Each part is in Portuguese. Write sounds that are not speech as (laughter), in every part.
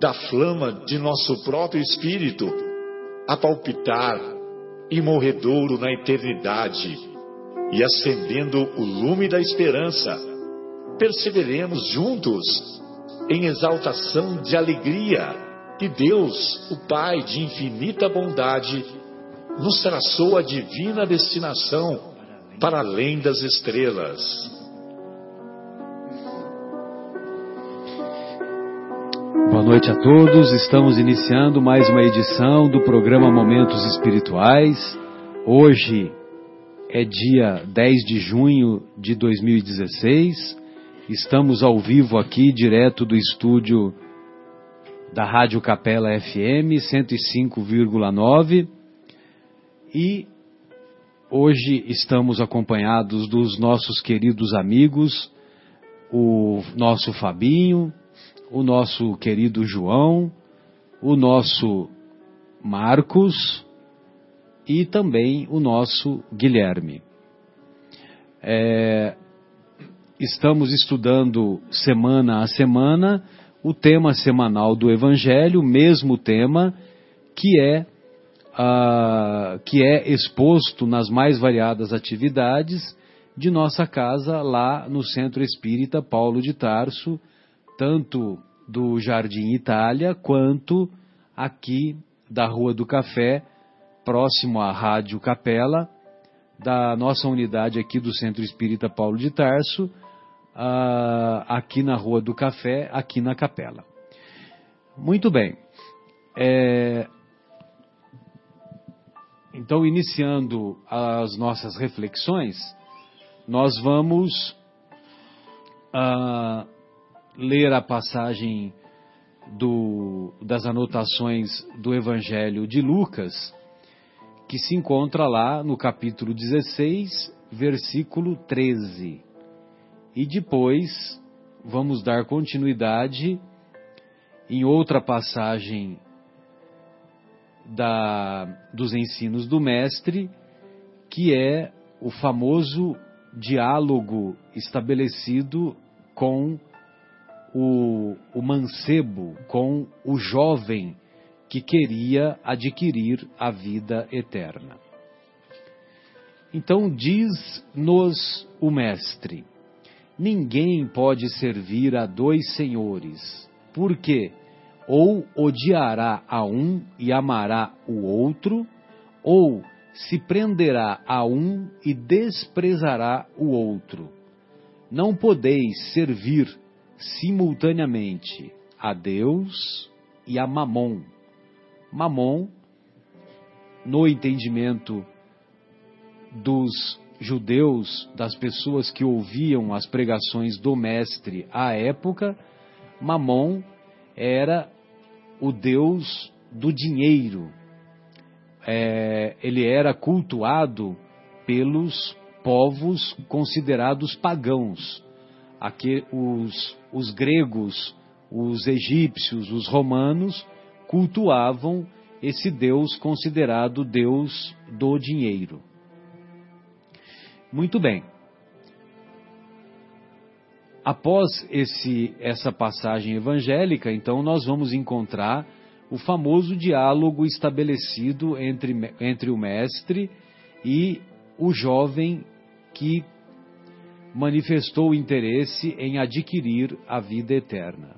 da flama de nosso próprio espírito a palpitar imorredouro na eternidade e acendendo o lume da esperança, perseveremos juntos em exaltação de alegria que Deus, o Pai de infinita bondade, nos traçou a divina destinação para além das estrelas. Noite a todos. Estamos iniciando mais uma edição do programa Momentos Espirituais. Hoje é dia 10 de junho de 2016. Estamos ao vivo aqui, direto do estúdio da Rádio Capela FM 105,9 e hoje estamos acompanhados dos nossos queridos amigos, o nosso Fabinho, o nosso querido João, o nosso Marcos e também o nosso Guilherme. É, estamos estudando semana a semana o tema semanal do Evangelho, mesmo tema que é que é exposto nas mais variadas atividades de nossa casa lá no Centro Espírita Paulo de Tarso, tanto do Jardim Itália quanto aqui da Rua do Café, próximo à Rádio Capela, da nossa unidade aqui do Centro Espírita Paulo de Tarso, uh, aqui na Rua do Café, aqui na Capela. Muito bem. É... Então, iniciando as nossas reflexões, nós vamos uh, ler a passagem do, das anotações do Evangelho de Lucas, que se encontra lá no capítulo 16, versículo 13. E depois vamos dar continuidade em outra passagem da, dos ensinos do Mestre, que é o famoso diálogo estabelecido com o, o mancebo, com o jovem que queria adquirir a vida eterna. Então diz-nos o Mestre: Ninguém pode servir a dois senhores, porque ou odiará a um e amará o outro, ou se prenderá a um e desprezará o outro. Não podeis servir simultaneamente a Deus e a Mamon. Mamon, no entendimento dos judeus, das pessoas que ouviam as pregações do Mestre à época, Mamon era o deus do dinheiro. É, ele era cultuado pelos povos considerados pagãos. Aqui, os, os gregos, os egípcios, os romanos cultuavam esse deus considerado deus do dinheiro. Muito bem. Após esse, essa passagem evangélica, então nós vamos encontrar o famoso diálogo estabelecido entre, entre o mestre e o jovem que manifestou interesse em adquirir a vida eterna.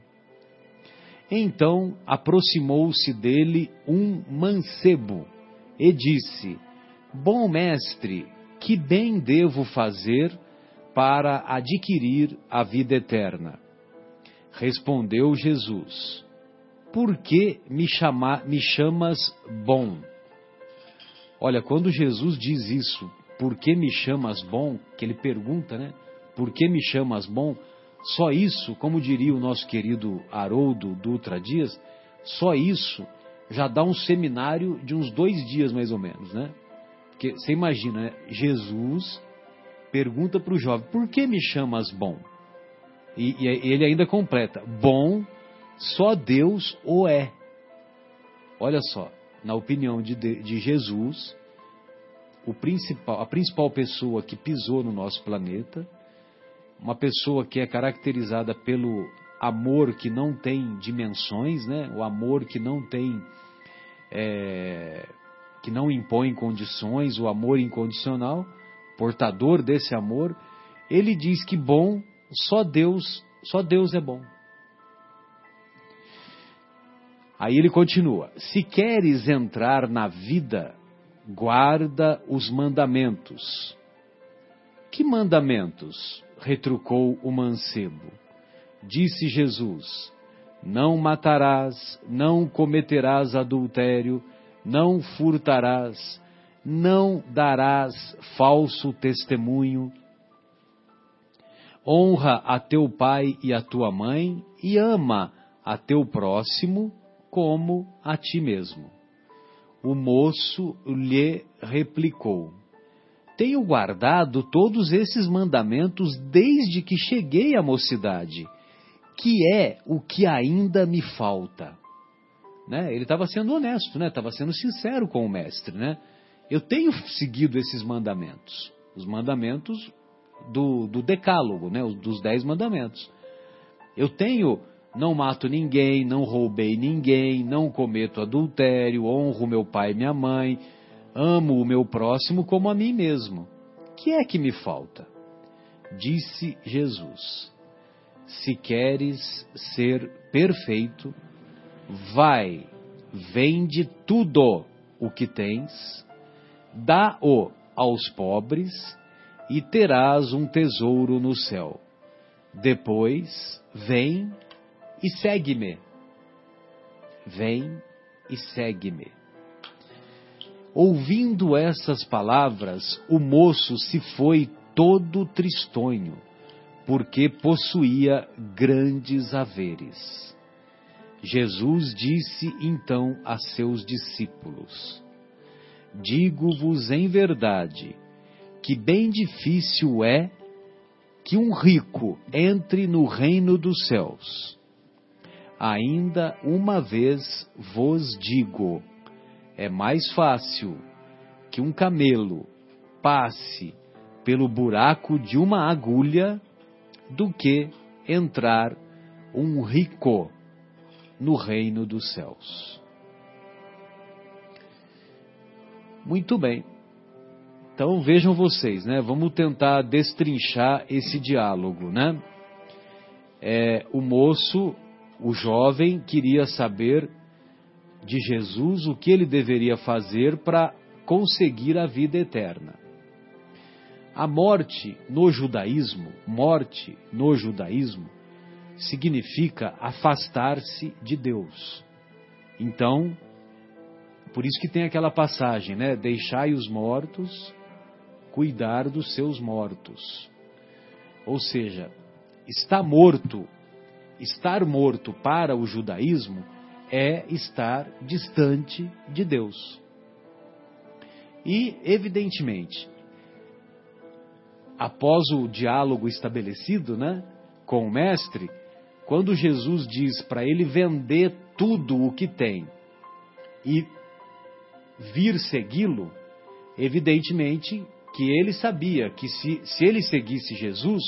Então aproximou-se dele um mancebo e disse: Bom mestre, que bem devo fazer para adquirir a vida eterna? Respondeu Jesus: Por que me, chama, me chamas bom? Olha, quando Jesus diz isso, por que me chamas bom? Que ele pergunta, né? Por que me chamas bom? Só isso, como diria o nosso querido Haroldo Dutra Dias, só isso já dá um seminário de uns dois dias mais ou menos, né? Porque você imagina, né? Jesus pergunta para o jovem: por que me chamas bom? E, e, ele ainda completa: bom só Deus o é. Olha só, na opinião de, de Jesus, o principal, a principal pessoa que pisou no nosso planeta, uma pessoa que é caracterizada pelo amor que não tem dimensões, né? O amor que não tem é, que não impõe condições, o amor incondicional, portador desse amor, ele diz que bom só Deus, só Deus é bom. Aí ele continua: Se queres entrar na vida, guarda os mandamentos. Que mandamentos? Retrucou o mancebo. Disse Jesus: Não matarás, não cometerás adultério, não furtarás, não darás falso testemunho. Honra a teu pai e a tua mãe e ama a teu próximo como a ti mesmo. O moço lhe replicou: Tenho guardado todos esses mandamentos desde que cheguei à mocidade, que é o que ainda me falta. Né? Ele estava sendo honesto, né? Estava sendo sincero com o mestre, né? Eu tenho seguido esses mandamentos, os mandamentos do, do decálogo, né? Dos dez mandamentos. Eu tenho não mato ninguém, não roubei ninguém, não cometo adultério, honro meu pai e minha mãe, amo o meu próximo como a mim mesmo. Que é que me falta? Disse Jesus: Se queres ser perfeito, vai, vende tudo o que tens, dá-o aos pobres e terás um tesouro no céu. Depois, vem e segue-me. Vem e segue-me. Ouvindo essas palavras, o moço se foi todo tristonho, porque possuía grandes haveres. Jesus disse então a seus discípulos: Digo-vos em verdade que bem difícil é que um rico entre no reino dos céus. Ainda uma vez vos digo: é mais fácil que um camelo passe pelo buraco de uma agulha do que entrar um rico no reino dos céus. Muito bem. Então vejam vocês, né? Vamos tentar destrinchar esse diálogo, né? É, o moço o jovem queria saber de Jesus o que ele deveria fazer para conseguir a vida eterna. A morte no judaísmo, morte no judaísmo, significa afastar-se de Deus. Então, por isso que tem aquela passagem, né? Deixai os mortos cuidar dos seus mortos. Ou seja, está morto estar morto para o judaísmo é estar distante de Deus. E, evidentemente, após o diálogo estabelecido né, com o mestre, quando Jesus diz para ele vender tudo o que tem e vir segui-lo, evidentemente que ele sabia que se, se ele seguisse Jesus,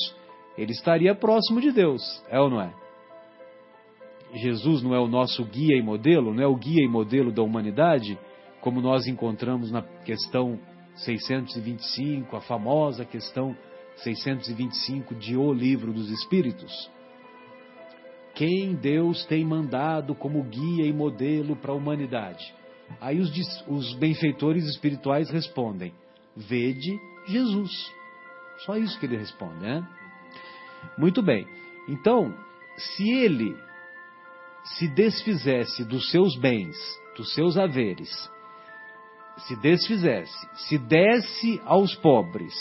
ele estaria próximo de Deus, é ou não é? Jesus não é o nosso guia e modelo, não é o guia e modelo da humanidade, como nós encontramos na questão 625, a famosa questão 625 de O Livro dos Espíritos. Quem Deus tem mandado como guia e modelo para a humanidade? Aí os, os benfeitores espirituais respondem: Vede Jesus. Só isso que ele responde, né? Muito bem. Então, se ele se desfizesse dos seus bens, dos seus haveres, se desfizesse, se desse aos pobres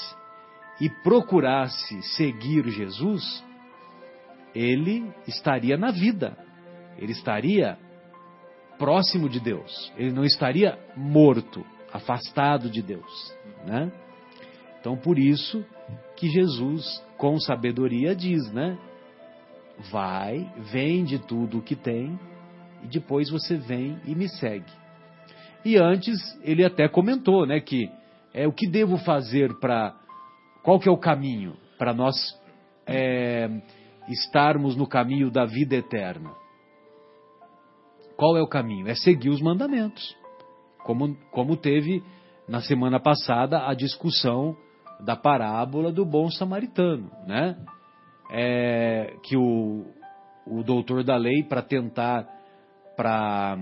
e procurasse seguir Jesus, ele estaria na vida, ele estaria próximo de Deus, ele não estaria morto, afastado de Deus, né? Então por isso que Jesus, com sabedoria, diz, né? Vai, vende tudo o que tem e depois você vem e me segue. E antes ele até comentou, né, que é o que devo fazer para qual que é o caminho para nós é, estarmos no caminho da vida eterna? Qual é o caminho? É seguir os mandamentos. Como, como teve na semana passada a discussão da parábola do bom samaritano, né? É, que o, o doutor da lei, para tentar, para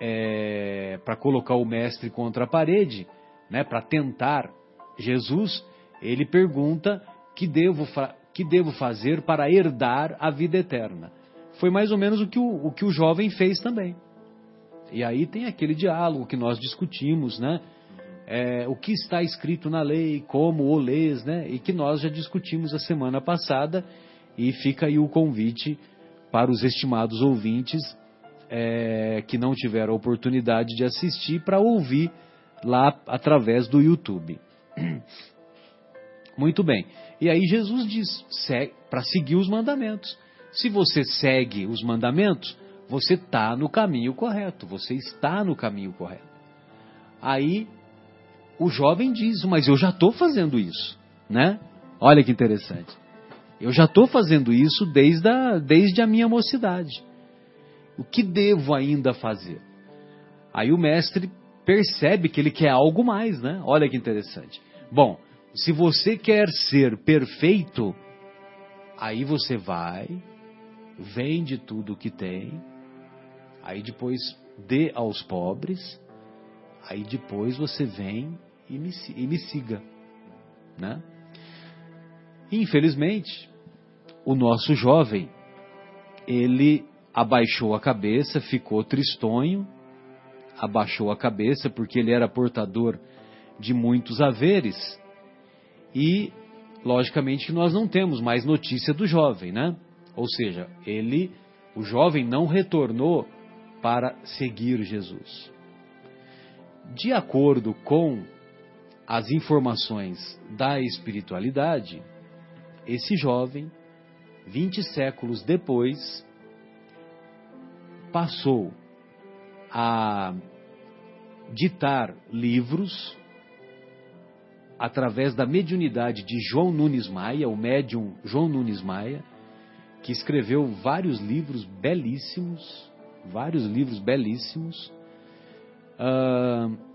é, para colocar o mestre contra a parede, né? Para tentar Jesus, ele pergunta que devo, que devo fazer para herdar a vida eterna. Foi mais ou menos o que o, o que o jovem fez também. E aí tem aquele diálogo que nós discutimos, né? É, o que está escrito na lei, como o lês, né? E que nós já discutimos a semana passada. E fica aí o convite para os estimados ouvintes é, que não tiveram a oportunidade de assistir para ouvir lá através do YouTube. (clears throat) Muito bem. E aí Jesus diz para seguir os mandamentos. Se você segue os mandamentos, você está no caminho correto, você está no caminho correto. Aí o jovem diz, mas eu já estou fazendo isso, né? Olha que interessante. Eu já estou fazendo isso desde a, desde a minha mocidade. O que devo ainda fazer? Aí o mestre percebe que ele quer algo mais, né? Olha que interessante. Bom, se você quer ser perfeito, aí você vai, vende tudo o que tem, aí depois dê aos pobres, aí depois você vem e me, e me siga, né? Infelizmente, o nosso jovem, ele abaixou a cabeça, ficou tristonho, abaixou a cabeça porque ele era portador de muitos haveres e, logicamente, nós não temos mais notícia do jovem, né? Ou seja, ele, o jovem não retornou para seguir Jesus. De acordo com as informações da espiritualidade, esse jovem, 20 séculos depois, passou a ditar livros através da mediunidade de João Nunes Maia, o médium João Nunes Maia, que escreveu vários livros belíssimos, vários livros belíssimos. Uh,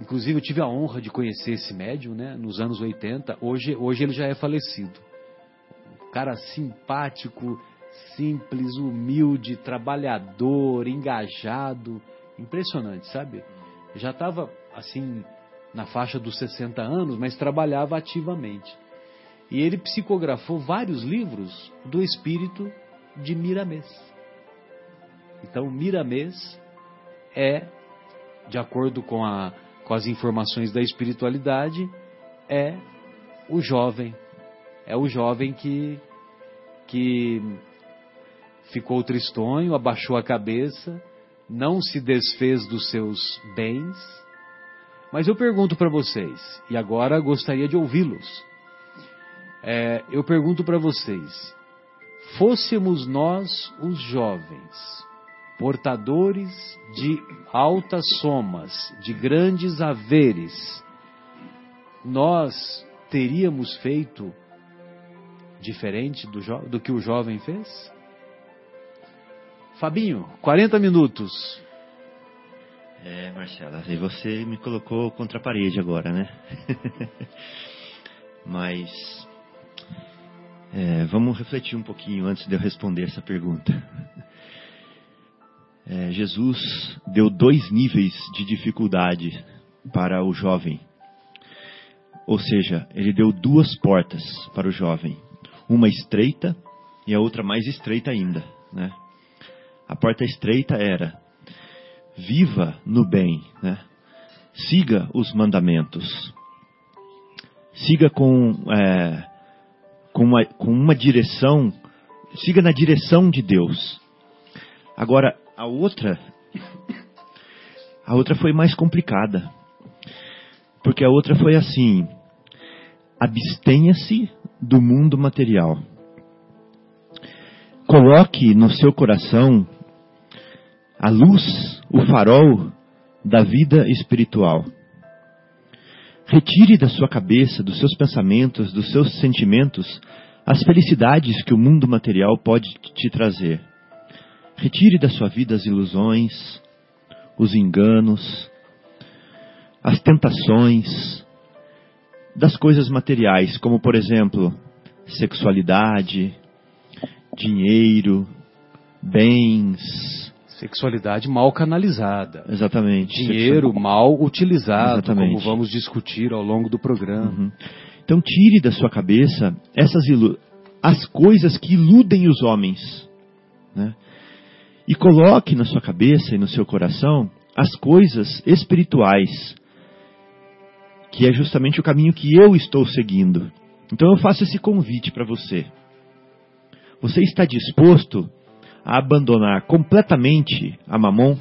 inclusive eu tive a honra de conhecer esse médium, né, nos anos 80. Hoje, hoje ele já é falecido. Um cara simpático, simples, humilde, trabalhador, engajado, impressionante, sabe? Já estava assim na faixa dos 60 anos, mas trabalhava ativamente. E ele psicografou vários livros do espírito de Miramês. Então, Miramês é, de acordo com, a, com as informações da espiritualidade, é o jovem. É o jovem que, que ficou tristonho, abaixou a cabeça, não se desfez dos seus bens. Mas eu pergunto para vocês, e agora gostaria de ouvi-los. É, eu pergunto para vocês: fôssemos nós os jovens, portadores de altas somas, de grandes haveres, nós teríamos feito diferente do, do que o jovem fez? Fabinho, 40 minutos. É, Marcela, e você me colocou contra a parede agora, né? (laughs) Mas é, vamos refletir um pouquinho antes de eu responder essa pergunta. É, Jesus deu dois níveis de dificuldade para o jovem. Ou seja, ele deu duas portas para o jovem. Uma estreita e a outra mais estreita ainda, né? A porta estreita era: viva no bem, né? siga os mandamentos, siga com, é, com, uma, com uma direção, siga na direção de Deus. Agora, a outra, a outra foi mais complicada, porque a outra foi assim: abstenha-se do mundo material. Coloque no seu coração a luz, o farol da vida espiritual. Retire da sua cabeça, dos seus pensamentos, dos seus sentimentos, as felicidades que o mundo material pode te trazer. Retire da sua vida as ilusões, os enganos, as tentações das coisas materiais, como por exemplo, sexualidade, dinheiro, bens. Sexualidade mal canalizada. Exatamente. Dinheiro Sexual... mal utilizado, Exatamente. como vamos discutir ao longo do programa. Uhum. Então tire da sua cabeça essas ilu... as coisas que iludem os homens, né? E coloque na sua cabeça e no seu coração as coisas espirituais, que é justamente o caminho que eu estou seguindo. Então eu faço esse convite para você. Você está disposto a abandonar completamente a mamon?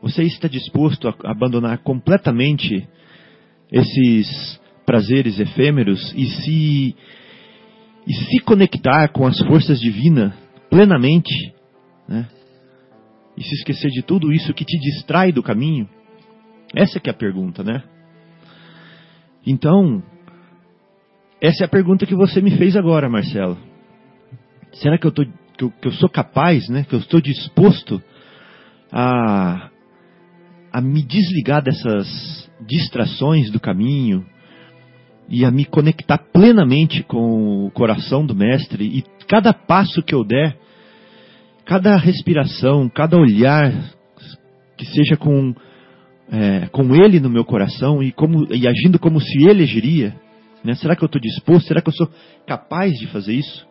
Você está disposto a abandonar completamente esses prazeres efêmeros e se e se conectar com as forças divinas plenamente, né? E se esquecer de tudo isso que te distrai do caminho? Essa que é a pergunta, né? Então, essa é a pergunta que você me fez agora, Marcelo. Será que eu, tô, que eu, que eu sou capaz, né? Que eu estou disposto a, a me desligar dessas distrações do caminho e a me conectar plenamente com o coração do Mestre e cada passo que eu der, cada respiração, cada olhar que seja com é, com Ele no meu coração e como e agindo como se Ele agiria, né? Será que eu estou disposto? Será que eu sou capaz de fazer isso?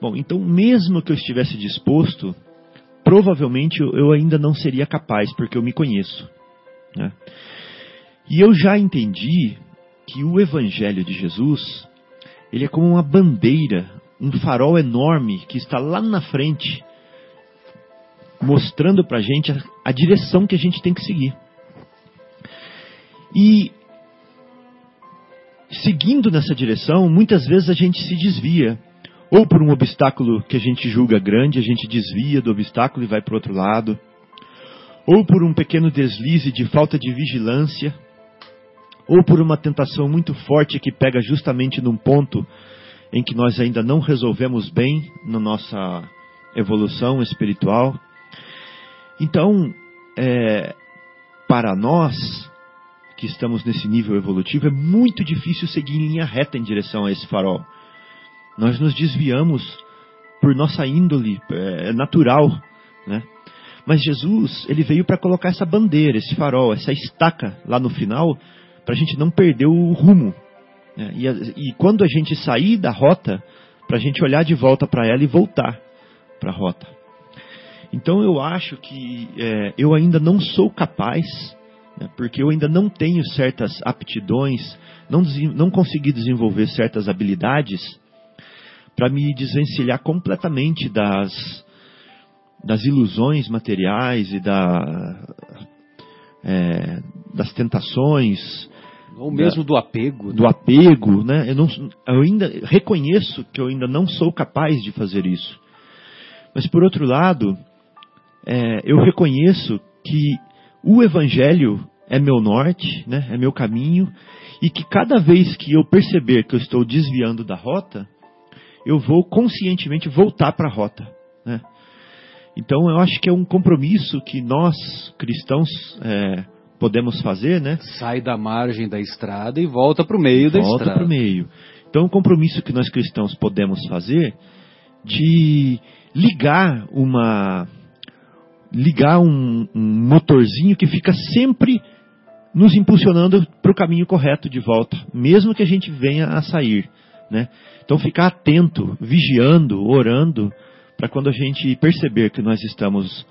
Bom, então mesmo que eu estivesse disposto, provavelmente eu ainda não seria capaz, porque eu me conheço. Né? E eu já entendi que o Evangelho de Jesus, ele é como uma bandeira, um farol enorme que está lá na frente, mostrando para a gente a, direção que a gente tem que seguir. E seguindo nessa direção, muitas vezes a gente se desvia ou por um obstáculo que a gente julga grande, a gente desvia do obstáculo e vai para o outro lado. Ou por um pequeno deslize de falta de vigilância. Ou por uma tentação muito forte que pega justamente num ponto em que nós ainda não resolvemos bem na nossa evolução espiritual. Então, é, para nós que estamos nesse nível evolutivo, é muito difícil seguir em linha reta em direção a esse farol nós nos desviamos por nossa índole é, natural, né? Mas Jesus, ele veio para colocar essa bandeira, esse farol, essa estaca lá no final, para a gente não perder o rumo. Né? E, e, quando a gente sair da rota, para a gente olhar de volta para ela e voltar para a rota. Então eu acho que é, eu ainda não sou capaz, né? porque eu ainda não tenho certas aptidões, não, não consegui desenvolver certas habilidades para me desvencilhar completamente das, das ilusões materiais e da, é, das tentações. Ou mesmo da, do apego. Do né? apego, né? Eu, não, eu ainda reconheço que eu ainda não sou capaz de fazer isso. Mas por outro lado, é, eu reconheço que o Evangelho é meu norte, né? é meu caminho, e que cada vez que eu perceber que eu estou desviando da rota, eu vou conscientemente voltar para a rota. Né? Então eu acho que é um compromisso que nós, cristãos, é, podemos fazer, né? Sai da margem da estrada e volta para o meio volta da estrada. Volta para o meio. Então um compromisso que nós cristãos podemos fazer de ligar uma ligar um, um motorzinho que fica sempre nos impulsionando para o caminho correto de volta, mesmo que a gente venha a sair, né? Então ficar atento, vigiando, orando, para quando a gente perceber que nós estamos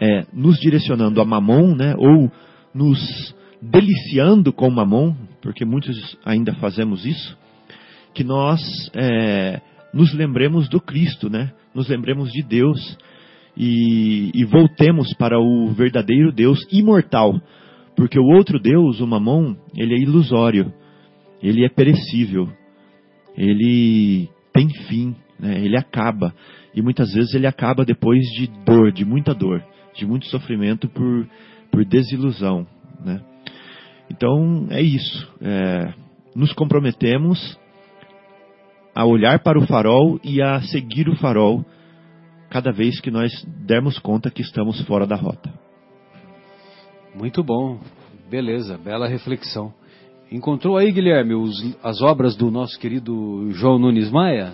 é, nos direcionando a mamon, né, ou nos deliciando com mamon, porque muitos ainda fazemos isso, que nós é, nos lembremos do Cristo, né, nos lembremos de Deus e, e voltemos para o verdadeiro Deus imortal, porque o outro Deus, o mamon, ele é ilusório, ele é perecível, ele tem fim, né? ele acaba. E muitas vezes ele acaba depois de dor, de muita dor, de muito sofrimento por, por desilusão. Né? Então é isso. É, nos comprometemos a olhar para o farol e a seguir o farol cada vez que nós dermos conta que estamos fora da rota. Muito bom, beleza, bela reflexão. Encontrou aí, Guilherme, os, as obras do nosso querido João Nunes Maia?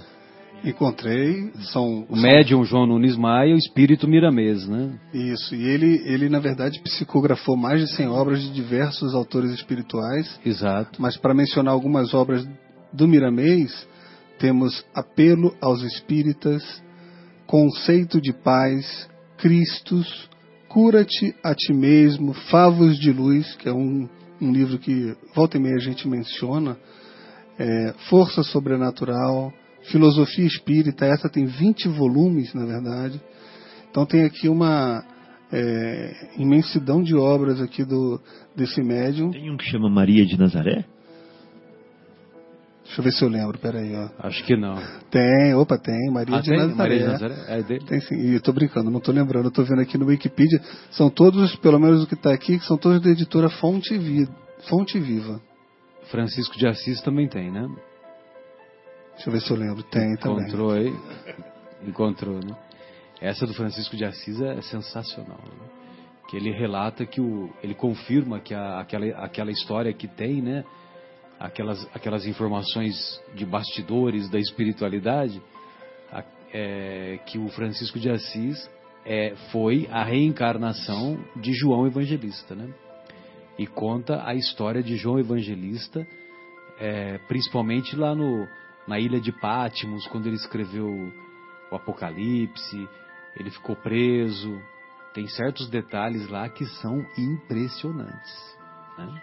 Encontrei, são... O médium João Nunes Maia e o espírito Miramês, né? Isso, e ele, ele na verdade psicografou mais de 100 obras de diversos autores espirituais. Exato. Mas para mencionar algumas obras do Miramês, temos Apelo aos Espíritas, Conceito de Paz, Cristos, Cura-te a ti mesmo, Favos de Luz, que é um, um livro que volta e meia a gente menciona, é, Força Sobrenatural, Filosofia Espírita, essa tem 20 volumes, na verdade. Então tem aqui uma é, imensidão de obras aqui do, desse médium. Tem um que chama Maria de Nazaré? Deixa eu ver se eu lembro, peraí, ó. Acho que não. Tem, opa, tem, Maria Ah, de tem? Nazaré. Maria de Nazaré? É dele? Tem sim, e eu tô brincando, não tô lembrando, eu tô vendo aqui no Wikipedia, são todos, pelo menos o que tá aqui, são todos da editora Fonte, Vi, Fonte Viva. Francisco de Assis também tem, né? Deixa eu ver se eu lembro, tem também. Encontrou aí? Encontrou, né? Essa do Francisco de Assis é sensacional. Né? Que ele relata que o. Ele confirma que a, aquela, aquela história que tem, né? Aquelas, aquelas informações de bastidores da espiritualidade, a- é, que o Francisco de Assis é, foi a reencarnação de João Evangelista, né? E conta a história de João Evangelista, é, principalmente lá no, na ilha de Pátimos, quando ele escreveu o Apocalipse, ele ficou preso. Tem certos detalhes lá que são impressionantes. Né?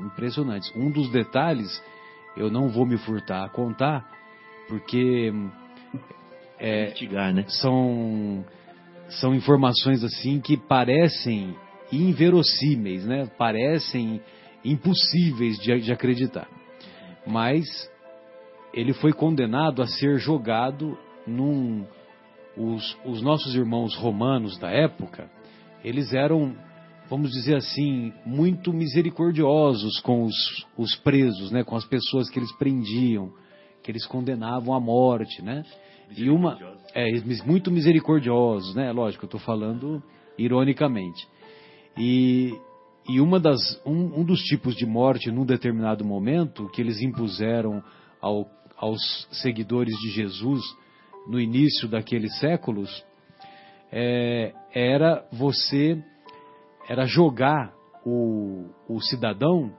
Impressionantes. Um dos detalhes, eu não vou me furtar a contar, porque é, Investigar, né? são, são informações assim que parecem inverossímeis, né? parecem impossíveis de, de acreditar. Mas ele foi condenado a ser jogado num. Os, os nossos irmãos romanos da época, eles eram, vamos dizer assim, muito misericordiosos com os, os presos, né? com as pessoas que eles prendiam, que eles condenavam à morte, né? E uma, é, muito misericordiosos, né? Lógico, eu estou falando ironicamente. E, e uma das, um, um dos tipos de morte num determinado momento que eles impuseram ao, aos seguidores de Jesus no início daqueles séculos é, era você era jogar o, o cidadão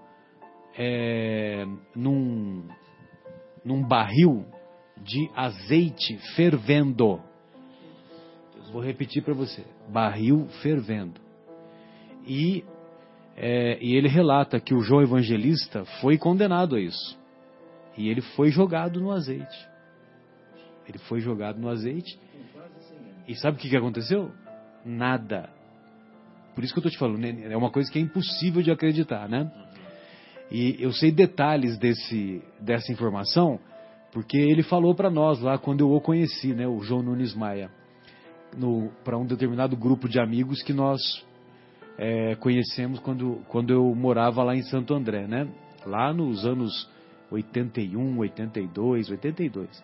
é, num, num barril de azeite fervendo. Vou repetir para você: barril fervendo. E, é, e ele relata que o João Evangelista foi condenado a isso. E ele foi jogado no azeite. Ele foi jogado no azeite. E sabe o que, que aconteceu? Nada. Por isso que eu estou te falando, né? é uma coisa que é impossível de acreditar, né? E eu sei detalhes desse, dessa informação, porque ele falou para nós lá quando eu o conheci, né? O João Nunes Maia, para um determinado grupo de amigos que nós é, conhecemos quando, quando eu morava lá em Santo André, né? Lá nos anos 81, 82, 82.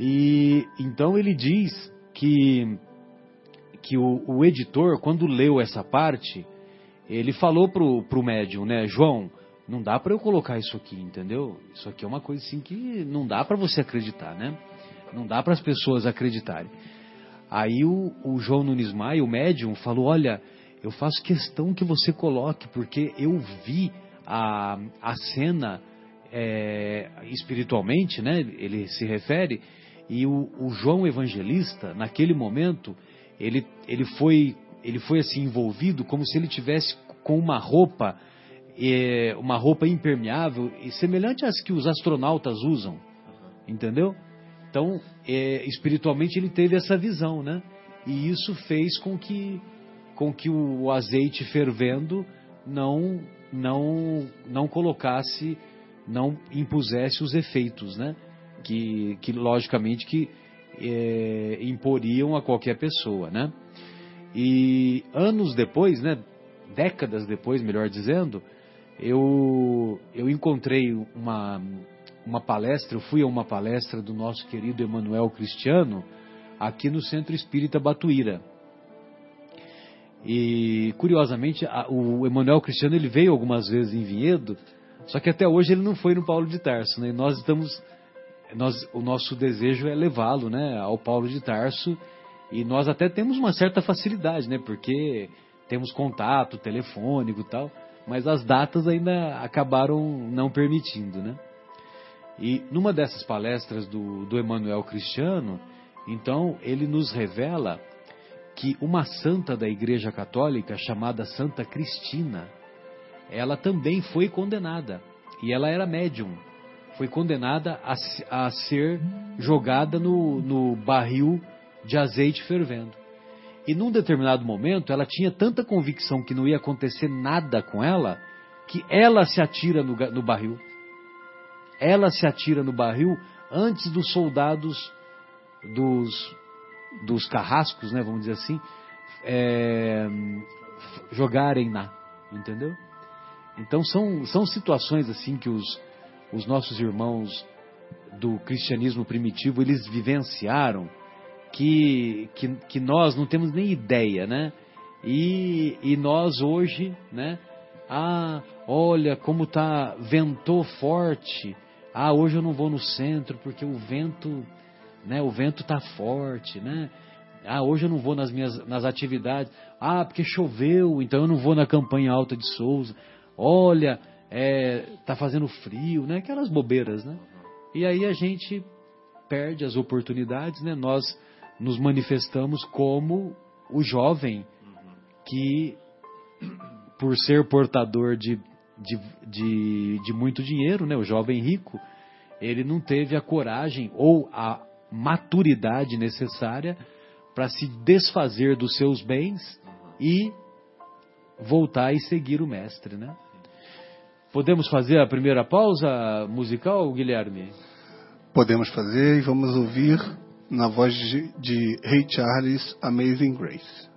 E então ele diz que que o, o editor, quando leu essa parte, ele falou pro, pro médium, né, João, não dá para eu colocar isso aqui, entendeu? Isso aqui é uma coisa assim que não dá para você acreditar, né? Não dá para as pessoas acreditarem. Aí o, o João Nunes Maia, o médium, falou: Olha, eu faço questão que você coloque, porque eu vi a, a cena é, espiritualmente, né? Ele se refere, e o, o João Evangelista, naquele momento, ele, ele foi ele foi assim envolvido como se ele tivesse com uma roupa é, uma roupa impermeável e semelhante às que os astronautas usam, entendeu? Então, é, espiritualmente ele teve essa visão, né? E isso fez com que com que o azeite fervendo não não não colocasse, não impusesse os efeitos, né? Que, que logicamente que é, imporiam a qualquer pessoa, né? E anos depois, né? Décadas depois, melhor dizendo, eu eu encontrei uma uma palestra, eu fui a uma palestra do nosso querido Emanuel Cristiano, aqui no Centro Espírita Batuíra. E, curiosamente, a, o Emanuel Cristiano ele veio algumas vezes em Vinhedo, só que até hoje ele não foi no Paulo de Tarso, né? E nós estamos, nós, o nosso desejo é levá-lo, né, ao Paulo de Tarso, e nós até temos uma certa facilidade, né? Porque temos contato telefônico e tal, mas as datas ainda acabaram não permitindo, né? E numa dessas palestras do, do Emanuel Cristiano, então ele nos revela que uma santa da Igreja Católica chamada Santa Cristina, ela também foi condenada e ela era médium, foi condenada a, a ser jogada no, no barril de azeite fervendo. E num determinado momento, ela tinha tanta convicção que não ia acontecer nada com ela, que ela se atira no, no barril. Ela se atira no barril antes dos soldados dos, dos carrascos, né, vamos dizer assim, é, jogarem na, entendeu? Então são, são situações assim que os, os nossos irmãos do cristianismo primitivo eles vivenciaram que, que, que nós não temos nem ideia, né? E, e nós hoje, né? Ah, olha como tá ventou forte. Ah, hoje eu não vou no centro porque o vento, né? O vento tá forte, né? Ah, hoje eu não vou nas minhas nas atividades. Ah, porque choveu, então eu não vou na campanha alta de Souza. Olha, é, tá fazendo frio, né? Aquelas bobeiras, né? E aí a gente perde as oportunidades, né? Nós nos manifestamos como o jovem que, por ser portador de, de, de, de muito dinheiro, né, o jovem rico, ele não teve a coragem ou a maturidade necessária para se desfazer dos seus bens e voltar e seguir o mestre, né? Podemos fazer a primeira pausa musical, Guilherme? Podemos fazer e vamos ouvir na voz de, de Ray Charles, Amazing Grace.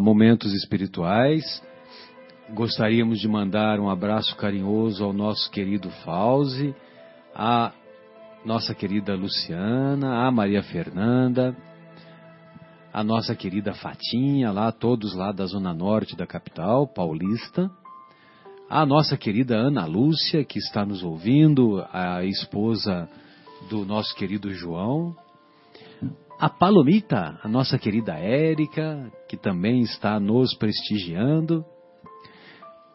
Momentos espirituais. Gostaríamos de mandar um abraço carinhoso ao nosso querido Fauzi, à nossa querida Luciana, à Maria Fernanda, à nossa querida Fatinha, lá todos lá da zona norte da capital paulista, à nossa querida Ana Lúcia que está nos ouvindo, a esposa do nosso querido João, a Palomita, a nossa querida Érica, que também está nos prestigiando,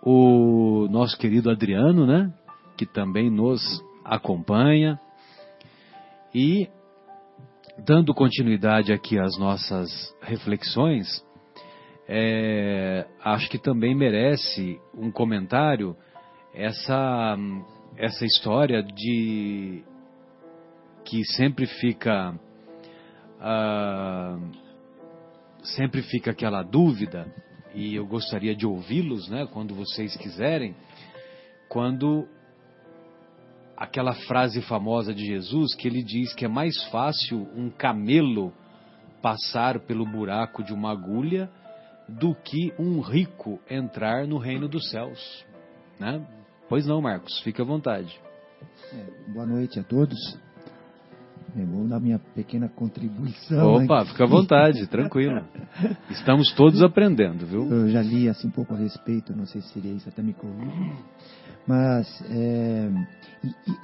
o nosso querido Adriano, né, que também nos acompanha, e dando continuidade aqui às nossas reflexões, é, acho que também merece um comentário essa essa história de que sempre fica ah, sempre fica aquela dúvida, e eu gostaria de ouvi-los, né, quando vocês quiserem, quando aquela frase famosa de Jesus que ele diz que é mais fácil um camelo passar pelo buraco de uma agulha do que um rico entrar no reino dos céus, né? Pois não, Marcos, fique à vontade. É, boa noite a todos. Eu vou dar minha pequena contribuição. Opa, aqui. fica à vontade, tranquilo. Estamos todos aprendendo, viu? Eu já li assim um pouco a respeito, não sei se seria isso, até me corrija. Mas é,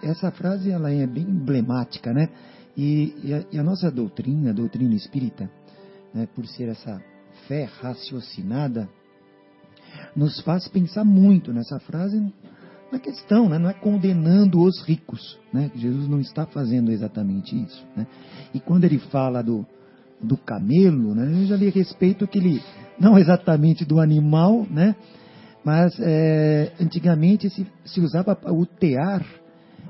essa frase ela é bem emblemática, né? E, e, a, e a, nossa doutrina, a doutrina espírita, né, por ser essa fé raciocinada, nos faz pensar muito nessa frase na questão, né? não é condenando os ricos. Né? Jesus não está fazendo exatamente isso. Né? E quando ele fala do, do camelo, né? eu já a respeito que ele, não exatamente do animal, né? mas é, antigamente se, se usava o tear,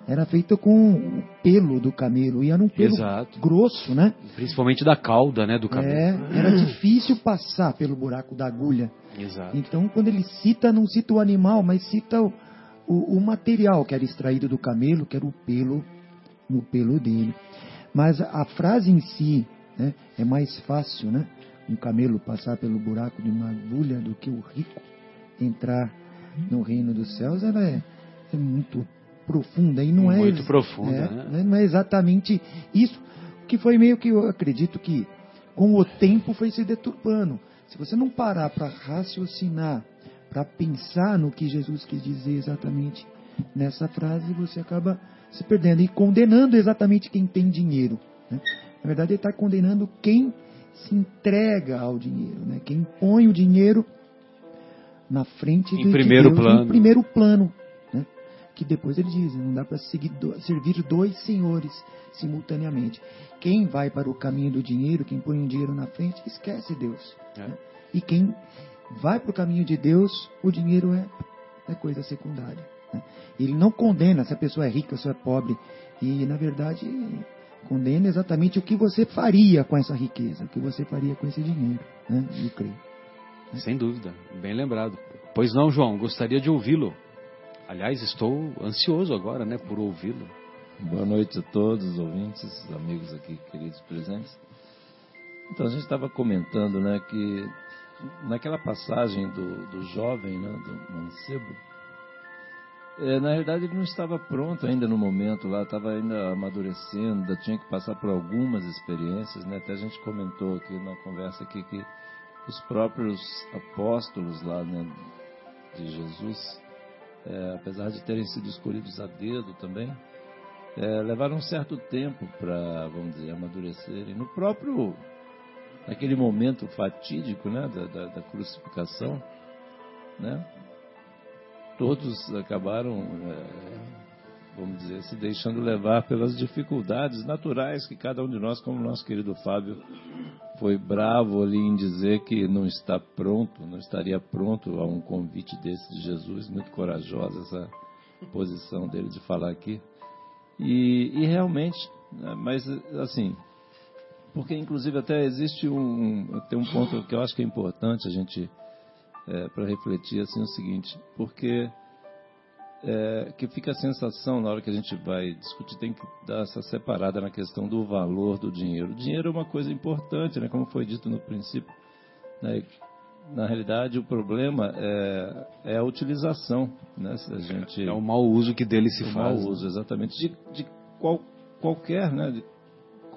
era feito com o pelo do camelo, e era um pelo Exato. grosso, né? Principalmente da cauda, né, do camelo. É, era difícil passar pelo buraco da agulha. Exato. Então, quando ele cita, não cita o animal, mas cita o, o, o, material que era extraído do camelo, que era o pelo no pelo dele. Mas a, a frase em si né, é mais fácil, né? Um camelo passar pelo buraco de uma agulha do que o rico entrar no reino dos céus. Ela é, é muito profunda e não muito é muito profunda, é, né? Não é exatamente isso que foi meio que eu acredito que com o tempo foi se deturpando. Se você não parar para raciocinar para pensar no que Jesus quis dizer exatamente nessa frase, você acaba se perdendo e condenando exatamente quem tem dinheiro. Né? Na verdade, ele está condenando quem se entrega ao dinheiro, né? quem põe o dinheiro na frente em do primeiro de Deus, plano. em primeiro plano. Né? Que depois ele diz, não dá para servir dois senhores simultaneamente. Quem vai para o caminho do dinheiro, quem põe o dinheiro na frente, esquece Deus. É. Né? E quem vai para o caminho de Deus, o dinheiro é, é coisa secundária. Né? Ele não condena se a pessoa é rica ou se é pobre. E, na verdade, condena exatamente o que você faria com essa riqueza, o que você faria com esse dinheiro. Né? Eu creio. Sem dúvida, bem lembrado. Pois não, João, gostaria de ouvi-lo. Aliás, estou ansioso agora, né, por ouvi-lo. Boa noite a todos, ouvintes, amigos aqui, queridos presentes. Então, a gente estava comentando, né, que naquela passagem do, do jovem, né, do mancebo, é, na verdade ele não estava pronto ainda no momento lá, estava ainda amadurecendo, ainda tinha que passar por algumas experiências, né? Até a gente comentou aqui na conversa aqui que os próprios apóstolos lá né, de Jesus, é, apesar de terem sido escolhidos a dedo também, é, levaram um certo tempo para, vamos dizer, amadurecerem. No próprio naquele momento fatídico né, da, da, da crucificação, né, todos acabaram, é, vamos dizer, se deixando levar pelas dificuldades naturais que cada um de nós, como nosso querido Fábio, foi bravo ali em dizer que não está pronto, não estaria pronto a um convite desse de Jesus, muito corajosa essa posição dele de falar aqui. E, e realmente, né, mas assim, porque inclusive até existe um tem um ponto que eu acho que é importante a gente é, para refletir assim o seguinte porque é, que fica a sensação na hora que a gente vai discutir tem que dar essa separada na questão do valor do dinheiro o dinheiro é uma coisa importante né como foi dito no princípio né, na realidade, o problema é, é a utilização, né? Se a gente é o mau uso que dele se o faz. mau uso, exatamente, de, de qual, qualquer, né? De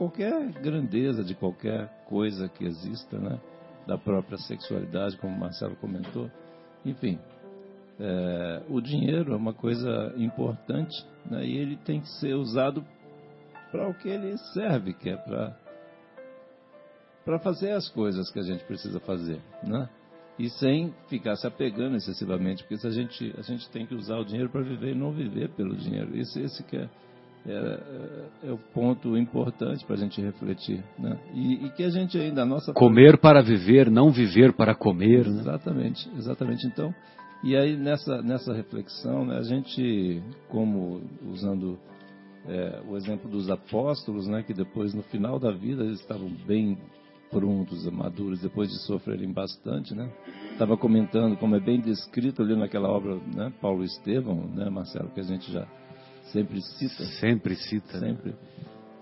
qualquer grandeza, de qualquer coisa que exista, né? Da própria sexualidade, como o Marcelo comentou. Enfim, é, o dinheiro é uma coisa importante né? e ele tem que ser usado para o que ele serve, que é para para fazer as coisas que a gente precisa fazer, né? E sem ficar se apegando excessivamente, porque se a gente a gente tem que usar o dinheiro para viver e não viver pelo dinheiro. Esse esse que é é, é, o ponto importante para a gente refletir, né? E, e, que a gente ainda a nossa comer para viver, não viver para comer, né? exatamente, exatamente. Então, e aí nessa nessa reflexão, né, a gente como usando é, o exemplo dos apóstolos, né, que depois no final da vida eles estavam bem prontos, maduros, depois de sofrerem bastante, né? Estava comentando como é bem descrito ali naquela obra, né, Paulo Estevão, né, Marcelo, que a gente já sempre cita. Sempre cita. Né? Sempre. Né?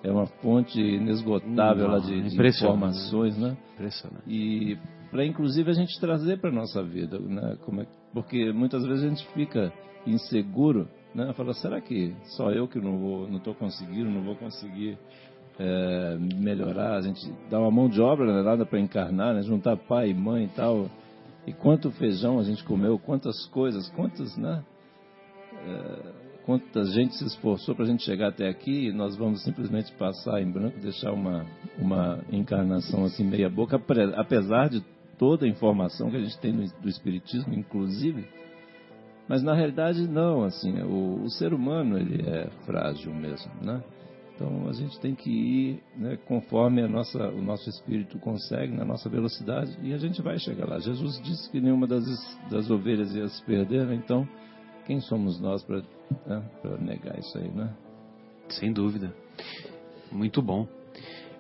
É uma fonte inesgotável lá de, de informações, né? Impressionante. E para inclusive a gente trazer para nossa vida, né? Como é, porque muitas vezes a gente fica inseguro, né? Fala, será que só eu que não vou, não estou conseguindo, não vou conseguir é, melhorar, a gente dá uma mão de obra, não é nada para encarnar, né? juntar pai e mãe e tal. E quanto feijão a gente comeu, quantas coisas, quantas, né? É, quanta gente se esforçou para a gente chegar até aqui e nós vamos simplesmente passar em branco, deixar uma, uma encarnação assim meia boca, apesar de toda a informação que a gente tem do Espiritismo, inclusive. Mas na realidade não, assim, o, o ser humano ele é frágil mesmo, né? Então a gente tem que ir né, conforme nossa, o nosso espírito consegue, na nossa velocidade, e a gente vai chegar lá. Jesus disse que nenhuma das, das ovelhas ia se perder, né? então quem somos nós para né, negar isso aí, né? Sem dúvida. Muito bom.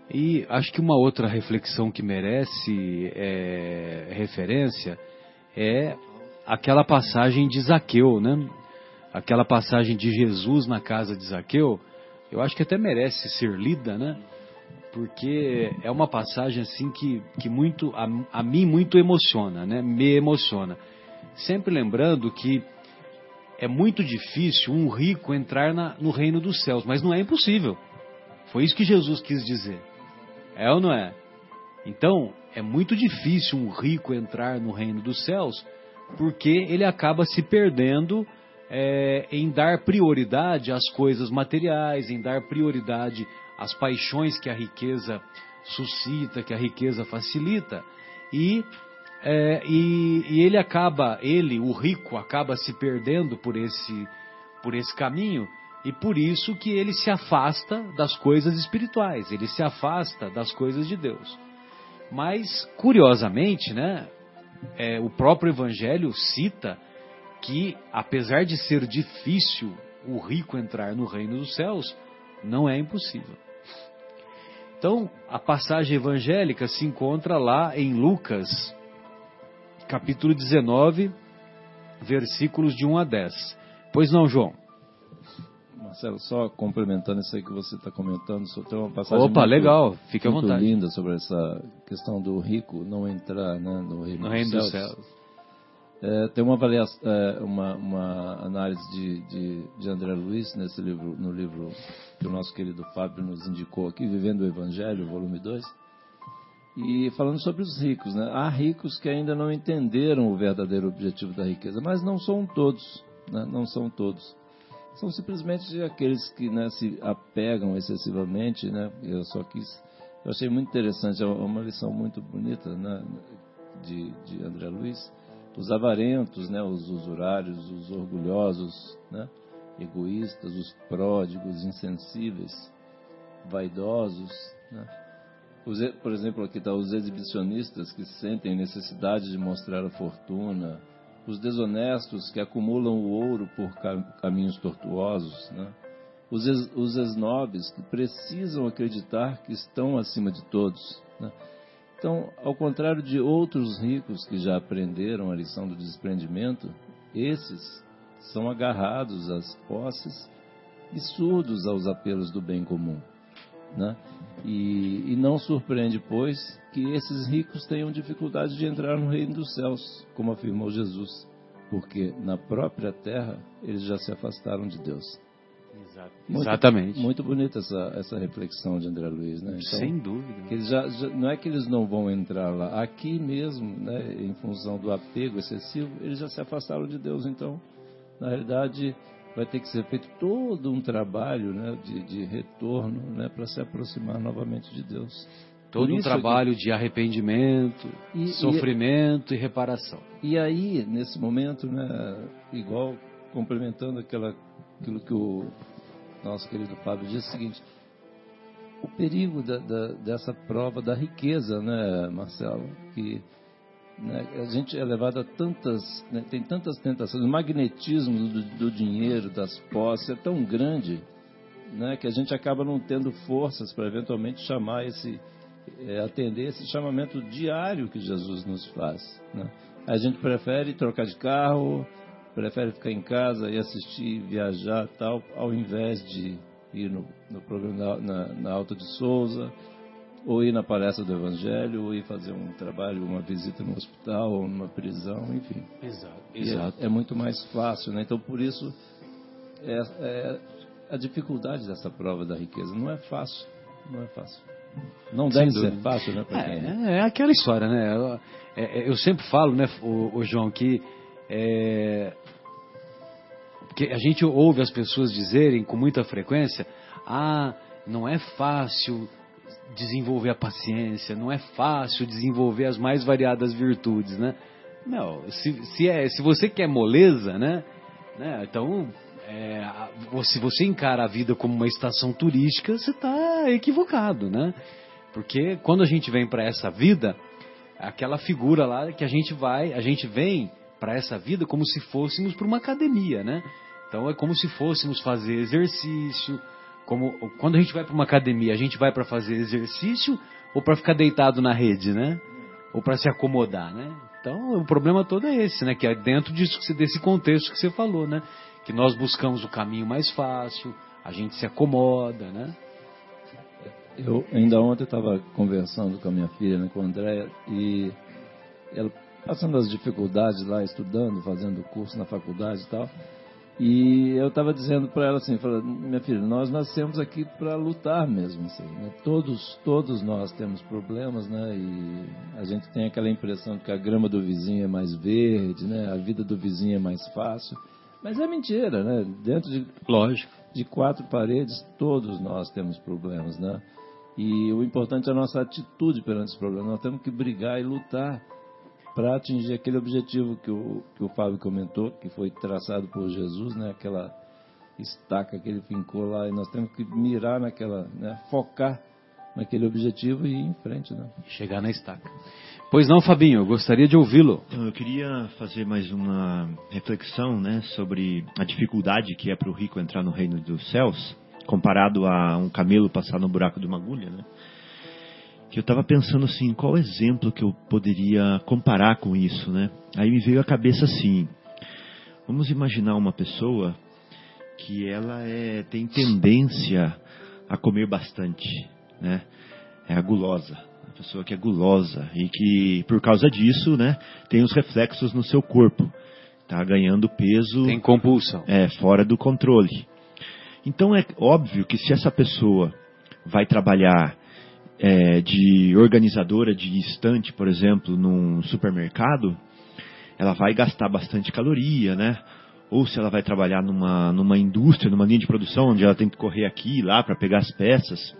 E acho que uma outra reflexão que merece é, referência é aquela passagem de Zaqueu, né? Aquela passagem de Jesus na casa de Zaqueu, eu acho que até merece ser lida, né? Porque é uma passagem assim que, que muito a, a mim muito emociona, né? Me emociona. Sempre lembrando que é muito difícil um rico entrar na, no reino dos céus, mas não é impossível. Foi isso que Jesus quis dizer. É ou não é? Então, é muito difícil um rico entrar no reino dos céus, porque ele acaba se perdendo é, em dar prioridade às coisas materiais, em dar prioridade às paixões que a riqueza suscita, que a riqueza facilita, e, é, e, e ele acaba, ele, o rico, acaba se perdendo por esse, por esse caminho, e por isso que ele se afasta das coisas espirituais, ele se afasta das coisas de Deus. Mas, curiosamente, né, é, o próprio Evangelho cita que, apesar de ser difícil o rico entrar no reino dos céus, não é impossível. Então, a passagem evangélica se encontra lá em Lucas, capítulo 19, versículos de 1 a 10. Pois não, João? Marcelo, só complementando isso aí que você está comentando, só tem uma passagem Opa, muito, legal, fique à vontade. linda sobre essa questão do rico não entrar né, no reino, no reino dos dos céus. céus. É, tem uma, é, uma, uma análise de, de, de, André Luiz nesse livro, no livro que o nosso querido Fábio nos indicou aqui, Vivendo o Evangelho, volume 2, e falando sobre os ricos. Né? Há ricos que ainda não entenderam o verdadeiro objetivo da riqueza, mas não são todos, né? não são todos. São simplesmente aqueles que né, se apegam excessivamente. Né? Eu só quis, eu achei muito interessante, é uma lição muito bonita né, de, de André Luiz os avarentos, né, os usurários, os orgulhosos, né, egoístas, os pródigos, insensíveis, vaidosos. Né. Por exemplo, aqui está os exibicionistas que sentem necessidade de mostrar a fortuna, os desonestos que acumulam o ouro por caminhos tortuosos, né. os, ex, os esnobes que precisam acreditar que estão acima de todos. Né então, ao contrário de outros ricos que já aprenderam a lição do desprendimento, esses são agarrados às posses e surdos aos apelos do bem comum. Né? E, e não surpreende, pois, que esses ricos tenham dificuldade de entrar no reino dos céus, como afirmou Jesus, porque na própria terra eles já se afastaram de Deus. Muito, Exatamente. Muito bonita essa, essa reflexão de André Luiz, né? Então, Sem dúvida. que eles já, já- não é que eles não vão entrar lá, aqui mesmo, né, em função do apego excessivo, eles já se afastaram de Deus. Então, na realidade, vai ter que ser feito todo um trabalho né, de, de retorno né, para se aproximar novamente de Deus. Todo um trabalho de arrependimento, E- e- sofrimento e reparação. E aí, nesse momento, né, igual complementando aquela, aquilo que o nosso querido Fábio disse, é o seguinte: o perigo da- da- dessa prova da riqueza, né, Marcelo? Que né, a gente é levado a tantas, né, tem tantas tentações, o magnetismo do, do dinheiro, das posses é tão grande, né, que a gente acaba não tendo forças para eventualmente chamar esse, é, atender esse chamamento diário que Jesus nos faz. Né? A gente prefere trocar de carro, prefere ficar em casa e assistir, viajar tal, ao invés de ir no, no programa na, na, na Alta de Souza, ou ir na palestra do Evangelho, ou ir fazer um trabalho, uma visita no hospital, ou numa prisão, enfim. Exato. E É, é muito mais fácil, né? Então, por isso, é, é a dificuldade dessa prova da riqueza. Não é fácil, não é fácil. Não Sem deve ser fácil, né, para quem... É, é aquela história, né? Eu, é- é- eu sempre falo, né, o, o João, que é, que a gente ouve as pessoas dizerem com muita frequência: ah, não é fácil desenvolver a paciência, não é fácil desenvolver as mais variadas virtudes, né? Não, se, se, é, se você quer moleza, né? né então, é, se você encara a vida como uma estação turística, você está equivocado, né? Porque quando a gente vem para essa vida, aquela figura lá que a gente vai, a gente vem para essa vida como se fôssemos para uma academia, né? Então é como se fôssemos fazer exercício, como quando a gente vai para uma academia, a gente vai para fazer exercício ou para ficar deitado na rede, né? Ou para se acomodar, né? Então o problema todo é esse, né? Que é dentro disso, desse contexto que você falou, né? Que nós buscamos o caminho mais fácil, a gente se acomoda, né? Eu ainda ontem estava conversando com a minha filha, né, com a Andréia, e ela passando as dificuldades lá, estudando, fazendo curso na faculdade e tal. E eu estava dizendo para ela assim, falando, minha filha, nós nascemos aqui para lutar mesmo, assim, né? Todos, todos nós temos problemas, né? E a gente tem aquela impressão de que a grama do vizinho é mais verde, né? A vida do vizinho é mais fácil. Mas é mentira, né? Dentro de Lógico. de quatro paredes, todos nós temos problemas, né? E o importante é a nossa atitude perante os problemas. Nós temos que brigar e lutar para atingir aquele objetivo que o, que o Fábio comentou, que foi traçado por Jesus, né? Aquela estaca que ele fincou lá, e nós temos que mirar naquela, né? Focar naquele objetivo e ir em frente, né? Chegar na estaca. Pois não, Fabinho, eu gostaria de ouvi-lo. Então, eu queria fazer mais uma reflexão né, sobre a dificuldade que é para o rico entrar no reino dos céus, comparado a um camelo passar no buraco de uma agulha. Né? Que eu estava pensando assim, qual exemplo que eu poderia comparar com isso? Né? Aí me veio à cabeça assim, vamos imaginar uma pessoa que ela é, tem tendência a comer bastante, né? é a gulosa a pessoa que é gulosa e que por causa disso, né, tem os reflexos no seu corpo, tá ganhando peso Tem compulsão. é fora do controle. Então é óbvio que se essa pessoa vai trabalhar é, de organizadora de estante, por exemplo, num supermercado, ela vai gastar bastante caloria, né? Ou se ela vai trabalhar numa, numa indústria, numa linha de produção, onde ela tem que correr aqui e lá para pegar as peças,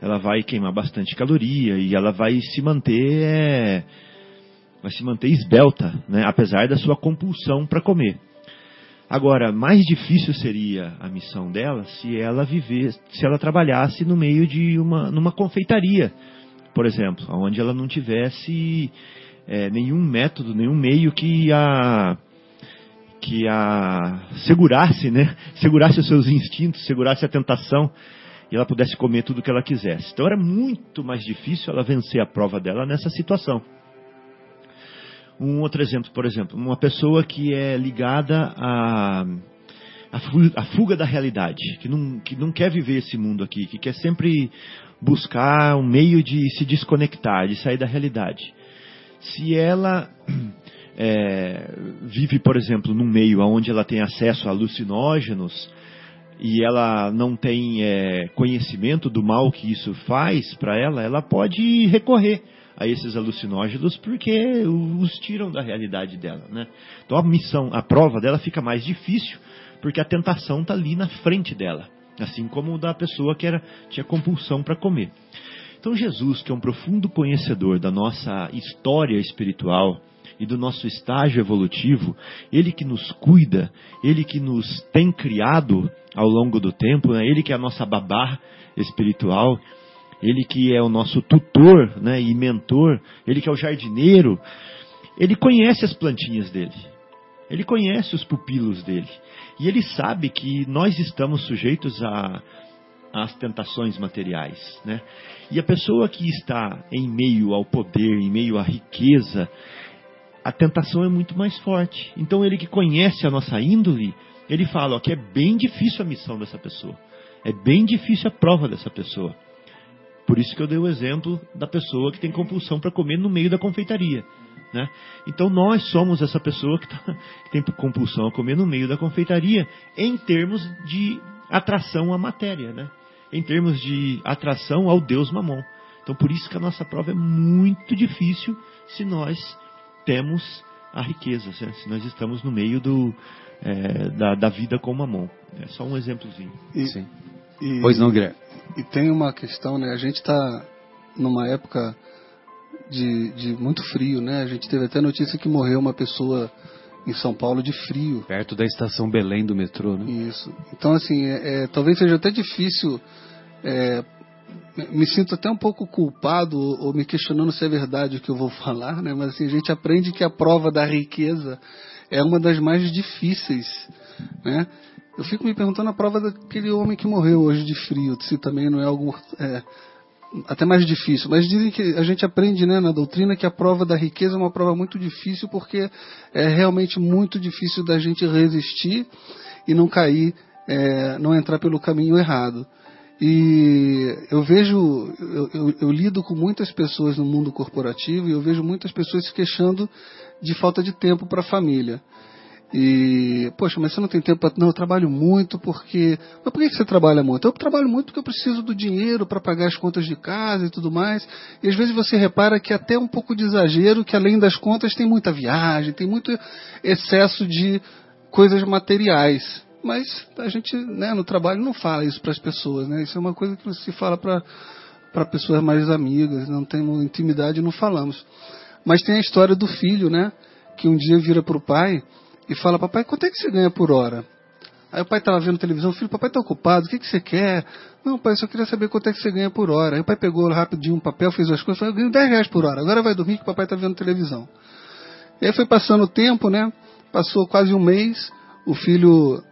ela vai queimar bastante caloria e ela vai se manter é, vai se manter esbelta, né? apesar da sua compulsão para comer. Agora, mais difícil seria a missão dela se ela viver, se ela trabalhasse no meio de uma numa confeitaria, por exemplo, onde ela não tivesse é, nenhum método, nenhum meio que a que a segurasse, né? Segurasse os seus instintos, segurasse a tentação e ela pudesse comer tudo o que ela quisesse. Então era muito mais difícil ela vencer a prova dela nessa situação. Um outro exemplo, por exemplo, uma pessoa que é ligada fu- a fuga da realidade, que não, que não quer viver esse mundo aqui, que quer sempre buscar um meio de se desconectar, de sair da realidade. Se ela (clears throat) é, vive, por exemplo, num meio onde ela tem acesso a alucinógenos e ela não tem é, conhecimento do mal que isso faz para ela, ela pode recorrer a esses alucinógenos porque os tiram da realidade dela, né? Então a missão, a prova dela fica mais difícil porque a tentação está ali na frente dela, assim como da pessoa que era tinha compulsão para comer. Então Jesus, que é um profundo conhecedor da nossa história espiritual, e do nosso estágio evolutivo, Ele que nos cuida, Ele que nos tem criado ao longo do tempo, né? Ele que é a nossa babá espiritual, Ele que é o nosso tutor né? e mentor, Ele que é o jardineiro, Ele conhece as plantinhas dele, Ele conhece os pupilos dele, e Ele sabe que nós estamos sujeitos a às tentações materiais, né? E a pessoa que está em meio ao poder, em meio à riqueza, a tentação é muito mais forte. Então ele que conhece a nossa índole, ele fala ó, que é bem difícil a missão dessa pessoa. É bem difícil a prova dessa pessoa. Por isso que eu dei o exemplo da pessoa que tem compulsão para comer no meio da confeitaria. Né? Então nós somos essa pessoa que, tá, que tem compulsão a comer no meio da confeitaria em termos de atração à matéria, né? em termos de atração ao Deus Mamon. Então por isso que a nossa prova é muito difícil se nós temos a riqueza, né? se nós estamos no meio do, é, da, da, vida com mamon. É só um exemplozinho. E, Sim. E, pois não, Guilherme. E tem uma questão, né? A gente está numa época de, de muito frio, né? A gente teve até notícia que morreu uma pessoa em São Paulo de frio. Perto da estação Belém do metrô, né? Isso. Então, assim, é, é, talvez seja até difícil é, me sinto até um pouco culpado ou me questionando se é verdade o que eu vou (laughs) falar, né? Mas assim, a gente aprende que a prova da riqueza é uma das mais difíceis, né? Eu fico me perguntando a prova daquele homem que morreu hoje de frio, se também não é algo é, até mais difícil. Mas dizem que a gente aprende né, na doutrina que a prova da riqueza é uma prova muito difícil porque é realmente muito difícil da gente resistir e não cair, é, não entrar pelo caminho errado. E eu vejo, eu, eu, eu, lido com muitas pessoas no mundo corporativo e eu vejo muitas pessoas se queixando de falta de tempo para a família. E, poxa, mas você não tem tempo para. Não, eu trabalho muito porque. Mas por que você trabalha muito? Eu trabalho muito porque eu preciso do dinheiro para pagar as contas de casa e tudo mais. E às vezes você repara que até um pouco de exagero, que além das contas tem muita viagem, tem muito excesso de coisas materiais. Mas a gente, né, no trabalho não fala isso para as pessoas, né? Isso é uma coisa que se fala para para pessoas mais amigas, não temos intimidade, não falamos. Mas tem a história do filho, né? Que um dia vira para o pai e fala: Papai, quanto é que você ganha por hora? Aí o pai estava vendo televisão, filho, papai está ocupado, o que, que você quer? Não, pai, só queria saber quanto é que você ganha por hora. Aí o pai pegou rapidinho um papel, fez as coisas, falou, eu ganho 10 reais por hora, agora vai dormir que o papai está vendo televisão. E aí foi passando o tempo, né? Passou quase um mês, o filho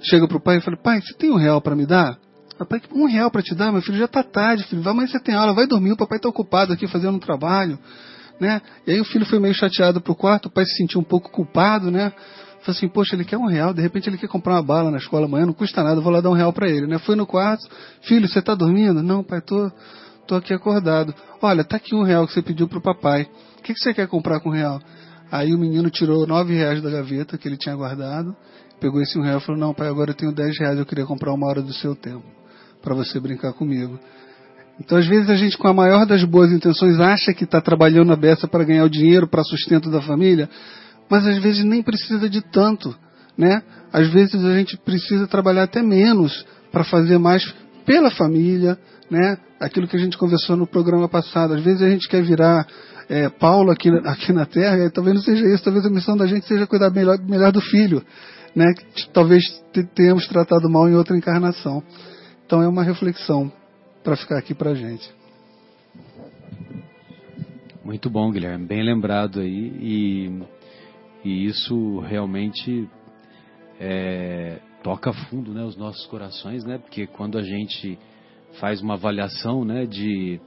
chega para o pai e fala: Pai, você tem um real para me dar? Papai, um real para te dar? Meu filho já está tarde, filho. Vai, mas você tem aula, vai dormir. O papai está ocupado aqui fazendo um trabalho. Né? E aí o filho foi meio chateado para o quarto, o pai se sentiu um pouco culpado, né? Falei assim, poxa, ele quer um real, de repente ele quer comprar uma bala na escola amanhã, não custa nada, vou lá dar um real para ele, né? Foi no quarto, filho, você está dormindo? Não, pai, tô, tô aqui acordado. Olha, tá aqui um real que você pediu pro papai. O que, que você quer comprar com um real? Aí o menino tirou nove reais da gaveta que ele tinha guardado pegou esse um real e falou: Não, pai, agora eu tenho dez reais, eu queria comprar uma hora do seu tempo para você brincar comigo. Então, às vezes, a gente, com a maior das boas intenções, acha que está trabalhando a beça para ganhar o dinheiro, para sustento da família, mas às vezes nem precisa de tanto. Né? Às vezes a gente precisa trabalhar até menos para fazer mais pela família, né? Aquilo que a gente conversou no programa passado. Às vezes a gente quer virar é, Paulo aqui, aqui na Terra, e talvez não seja isso, talvez a missão da gente seja cuidar melhor, melhor do filho né, que talvez tenhamos tratado mal em outra encarnação. Então é uma reflexão para ficar aqui para a gente. Muito bom, Guilherme, bem lembrado aí e, e isso realmente é, toca fundo, né, os nossos corações, né, porque quando a gente faz uma avaliação, né, de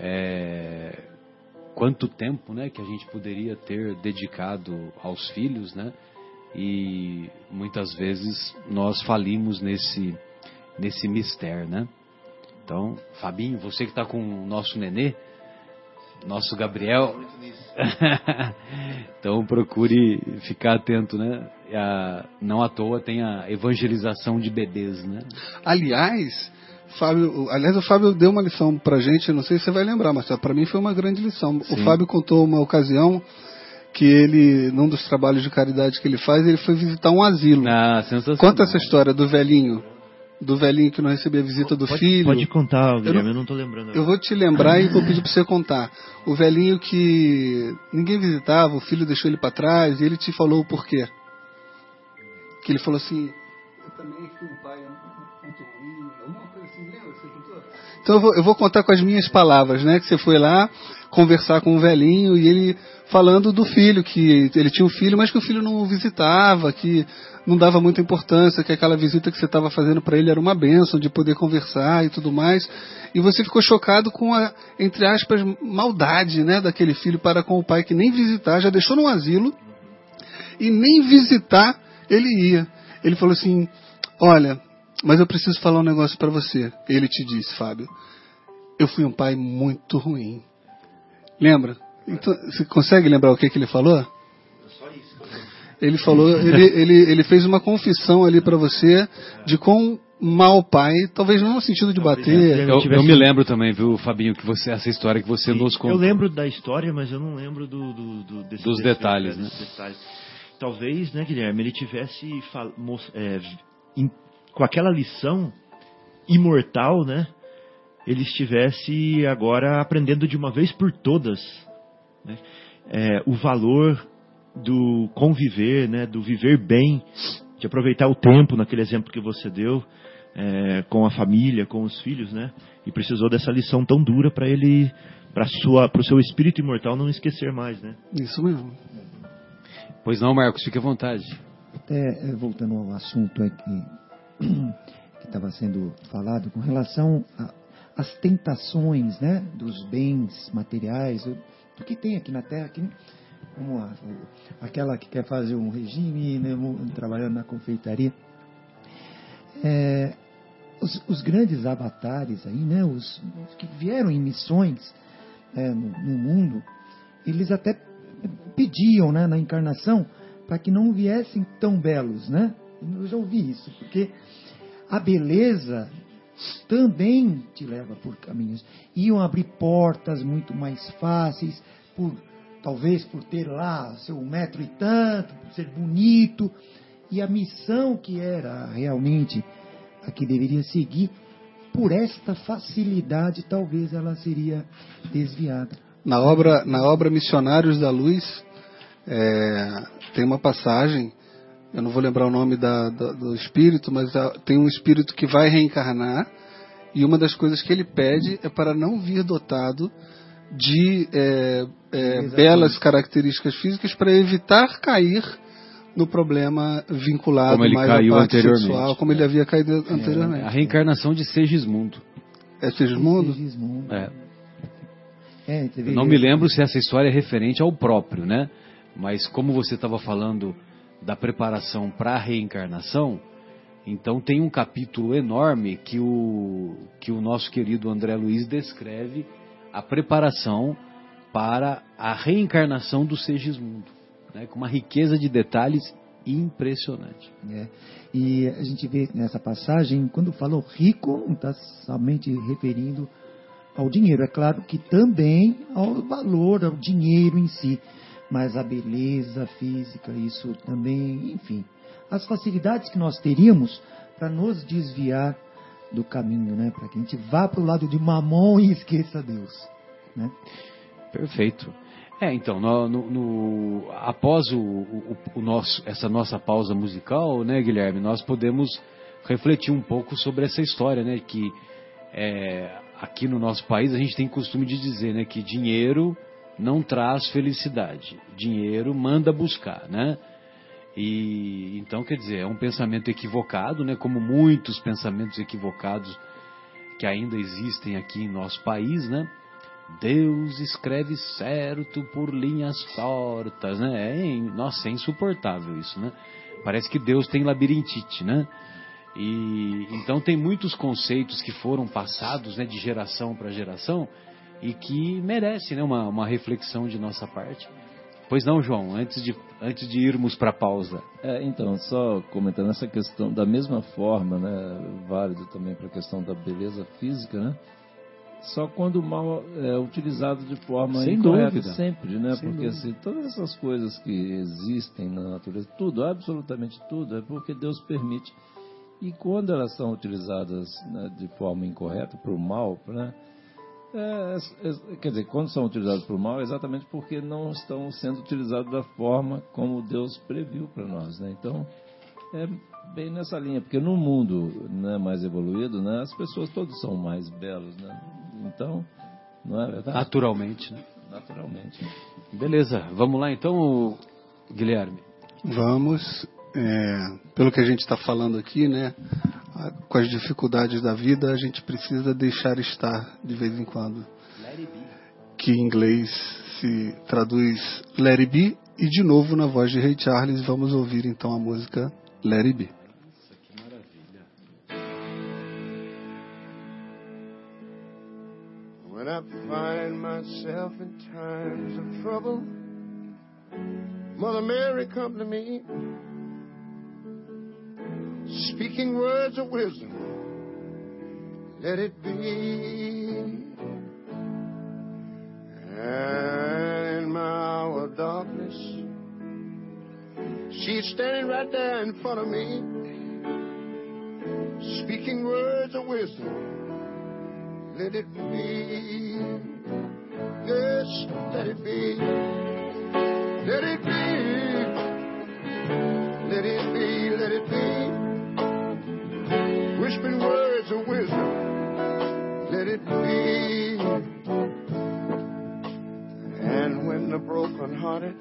é, quanto tempo, né, que a gente poderia ter dedicado aos filhos, né, e muitas vezes nós falimos nesse nesse mistério, né? Então, Fabinho, você que está com o nosso nenê, nosso Gabriel, (laughs) então procure ficar atento, né? A, não à toa tem a evangelização de bebês, né? Aliás, Fábio, aliás, o Fábio deu uma lição pra gente, não sei se você vai lembrar, mas para mim foi uma grande lição. Sim. O Fábio contou uma ocasião que ele, num dos trabalhos de caridade que ele faz, ele foi visitar um asilo. Ah, sensacional. Conta essa história do velhinho, do velhinho que não recebia a visita do pode, filho. Pode contar, Guilherme, não- eu não estou lembrando. Eu vou te lembrar e vou pedir pra você contar. O velhinho que ninguém visitava, o filho deixou ele pra trás e ele te falou o porquê. Que ele falou assim: Eu também fui um pai muito ruim, alguma coisa assim, lembra? Você contou? Então eu vou, eu vou contar com as minhas palavras, né? Que você foi lá conversar com o velhinho e ele falando do filho, que ele tinha um filho, mas que o filho não o visitava, que não dava muita importância, que aquela visita que você estava fazendo para ele era uma benção de poder conversar e tudo mais. E você ficou chocado com a, entre aspas, maldade, né, daquele filho para com o pai que nem visitar, já deixou no asilo e nem visitar ele ia. Ele falou assim: "Olha, mas eu preciso falar um negócio para você". Ele te disse, Fábio: "Eu fui um pai muito ruim". Lembra? Então, você consegue lembrar o que, que ele falou? Ele falou, ele, ele, ele fez uma confissão ali para você de quão mal pai, talvez não no sentido de bater. Eu, eu me lembro também, viu, Fabinho, que você essa história que você nos Eu contou. lembro da história, mas eu não lembro do, do, do- desse- Dos desse- detalhes, desses né? detalhes. Talvez, né, Guilherme, ele tivesse é, em- com aquela lição imortal, né? Ele estivesse agora aprendendo de uma vez por todas né, é, o valor do conviver, né, do viver bem, de aproveitar o tempo, naquele exemplo que você deu, é, com a família, com os filhos, né? E precisou dessa lição tão dura para ele, para o seu espírito imortal não esquecer mais, né? Isso mesmo. Pois não, Marcos, fique à vontade. Até eh, voltando ao assunto aqui (clears throat) que estava sendo falado com relação às tentações, né, dos bens materiais, o- do que tem aqui na Terra, que, como a- o- aquela que quer fazer um regime, né, trabalhando na confeitaria. É, os, os grandes avatares aí, né, os, os que vieram em missões é, no, no mundo, eles até pediam né, na encarnação para que não viessem tão belos, né? Eu já ouvi isso, porque a beleza também te leva por caminhos. Iam abrir portas muito mais fáceis, por talvez por ter lá seu metro e tanto, por ser bonito, e a missão que era realmente a que deveria seguir, por esta facilidade, talvez ela seria desviada. Na obra, na obra Missionários da Luz, é, tem uma passagem, eu não vou lembrar o nome da- da- do espírito, mas tem um espírito que vai reencarnar, e uma das coisas que ele pede é para não vir dotado de é, é, belas características físicas para evitar cair no problema vinculado Como ele mais à caiu parte anteriormente. sexual, como ele havia caído A anteriormente. reencarnação de Segismundo. É Segismundo? Segismundo. É. É, Eu não me lembro se essa história é referente ao próprio, né? Mas como você estava falando da preparação para a reencarnação, então tem um capítulo enorme que o, que o nosso querido André Luiz descreve a preparação para a reencarnação do Segismundo, né? com uma riqueza de detalhes impressionante. É. E a gente vê nessa passagem, quando falou rico, não está somente referindo ao dinheiro. É claro que também ao valor, ao dinheiro em si. Mas a beleza física, isso também, enfim. As facilidades que nós teríamos para nos desviar do caminho, né? Para que a gente vá para o lado de mamon e esqueça Deus. Né? Perfeito. É, então, no, no- no- após o, o- o nosso, essa nossa pausa musical, né, Guilherme, nós podemos refletir um pouco sobre essa história, né, que é, aqui no nosso país a gente tem costume de dizer, né, que dinheiro não traz felicidade, dinheiro manda buscar, né? E então, quer dizer, é um pensamento equivocado, né, como muitos pensamentos equivocados que ainda existem aqui em nosso país, né? Deus escreve certo por linhas tortas, né? É, nossa, é insuportável isso, né? Parece que Deus tem labirintite, né? E então tem muitos conceitos que foram passados né, de geração para geração e que merece né, uma, uma reflexão de nossa parte. Pois não, João, antes de, antes de irmos para a pausa. É, então, só comentando essa questão, da mesma forma, né, válido também para a questão da beleza física, né? Só quando o mal é utilizado de forma Sem incorreta, dúvida. sempre, né? Sem porque dúvida. assim, todas essas coisas que existem na natureza, tudo, absolutamente tudo, é porque Deus permite. E quando elas são utilizadas né, de forma incorreta, para o mal, né? É, é, quer dizer, quando são utilizados para o mal, é exatamente porque não estão sendo utilizados da forma como Deus previu para nós, né? Então, é bem nessa linha, porque no mundo né, mais evoluído, né, as pessoas todas são mais belas, né? Então, não é verdade? Naturalmente. Né? Naturalmente. Beleza, vamos lá então, Guilherme. Vamos, é, pelo que a gente está falando aqui, né? Com as dificuldades da vida, a gente precisa deixar estar de vez em quando. Que em inglês se traduz Let It Be. E de novo, na voz de Ray Charles, vamos ouvir então a música Let It Be. When I find myself in times of trouble, Mother Mary come to me, speaking words of wisdom. Let it be. And in my hour of darkness, she's standing right there in front of me, speaking words of wisdom. Let it be. Yes, let it be. Let it be. Let it be. Let it be. Words of wisdom. Let it be. And when the brokenhearted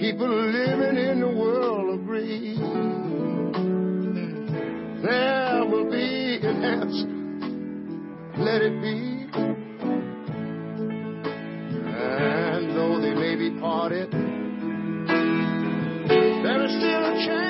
people living in the world agree, there will be an answer let it be. And though they may be parted, there is still a chance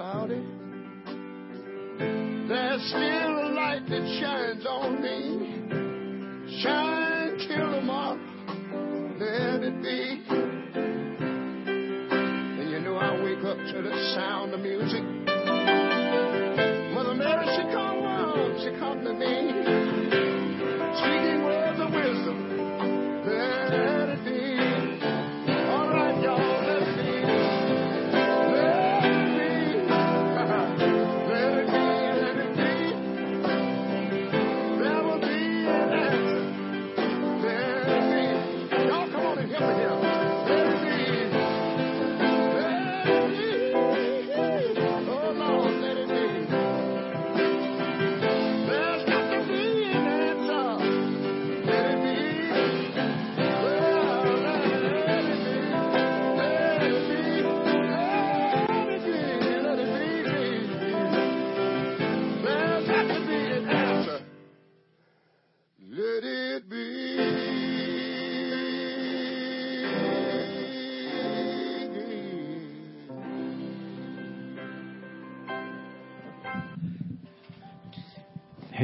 cloudy, there's still a light that shines on me. Shine till tomorrow, let it be. And you know I wake up to the sound of music.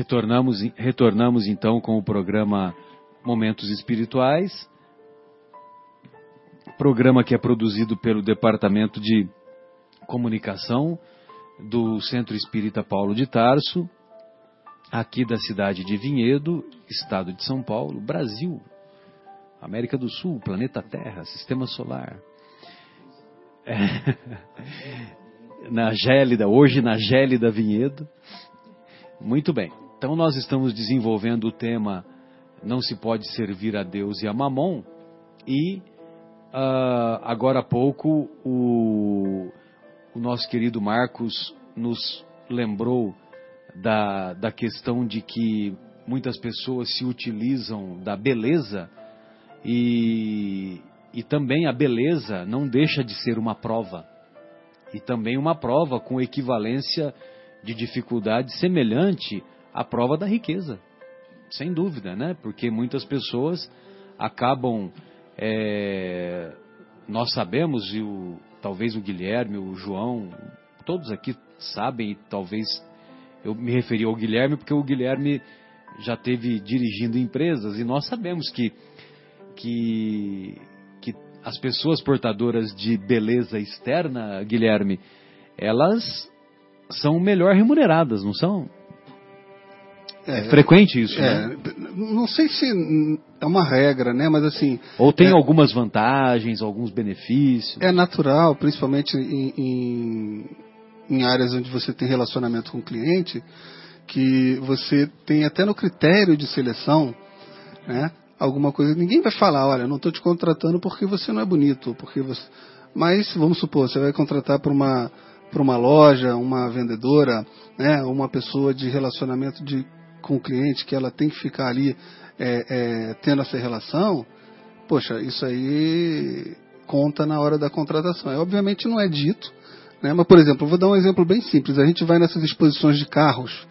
Retornamos, retornamos então com o programa Momentos Espirituais, programa que é produzido pelo Departamento de Comunicação do Centro Espírita Paulo de Tarso, aqui da cidade de Vinhedo, estado de São Paulo, Brasil, América do Sul, planeta Terra, Sistema Solar. É, (laughs) na gélida, hoje na gélida Vinhedo. Muito bem. Então nós estamos desenvolvendo o tema Não se pode servir a Deus e a Mamon e uh, agora há pouco o, o nosso querido Marcos nos lembrou da, da questão de que muitas pessoas se utilizam da beleza e, e também a beleza não deixa de ser uma prova. E também uma prova com equivalência de dificuldade semelhante à prova da riqueza. Sem dúvida, né? Porque muitas pessoas acabam. É, nós sabemos, e o, talvez o Guilherme, o João, todos aqui sabem, e talvez eu me referi ao Guilherme, porque o Guilherme já teve dirigindo empresas, e nós sabemos que que, que as pessoas portadoras de beleza externa, Guilherme, elas são melhor remuneradas, não são? É, é frequente isso, é, né? Não sei se é uma regra, né? Mas assim. Ou tem é, algumas vantagens, alguns benefícios. É natural, principalmente em, em, em áreas onde você tem relacionamento com o cliente, que você tem até no critério de seleção, né? alguma coisa, ninguém vai falar, olha, não estou te contratando porque você não é bonito, porque você... Mas vamos supor, você vai contratar para uma para uma loja, uma vendedora, né, uma pessoa de relacionamento de, com o cliente que ela tem que ficar ali é, é, tendo essa relação, poxa, isso aí conta na hora da contratação. É, obviamente não é dito, né, mas por exemplo, vou dar um exemplo bem simples. A gente vai nessas exposições de carros,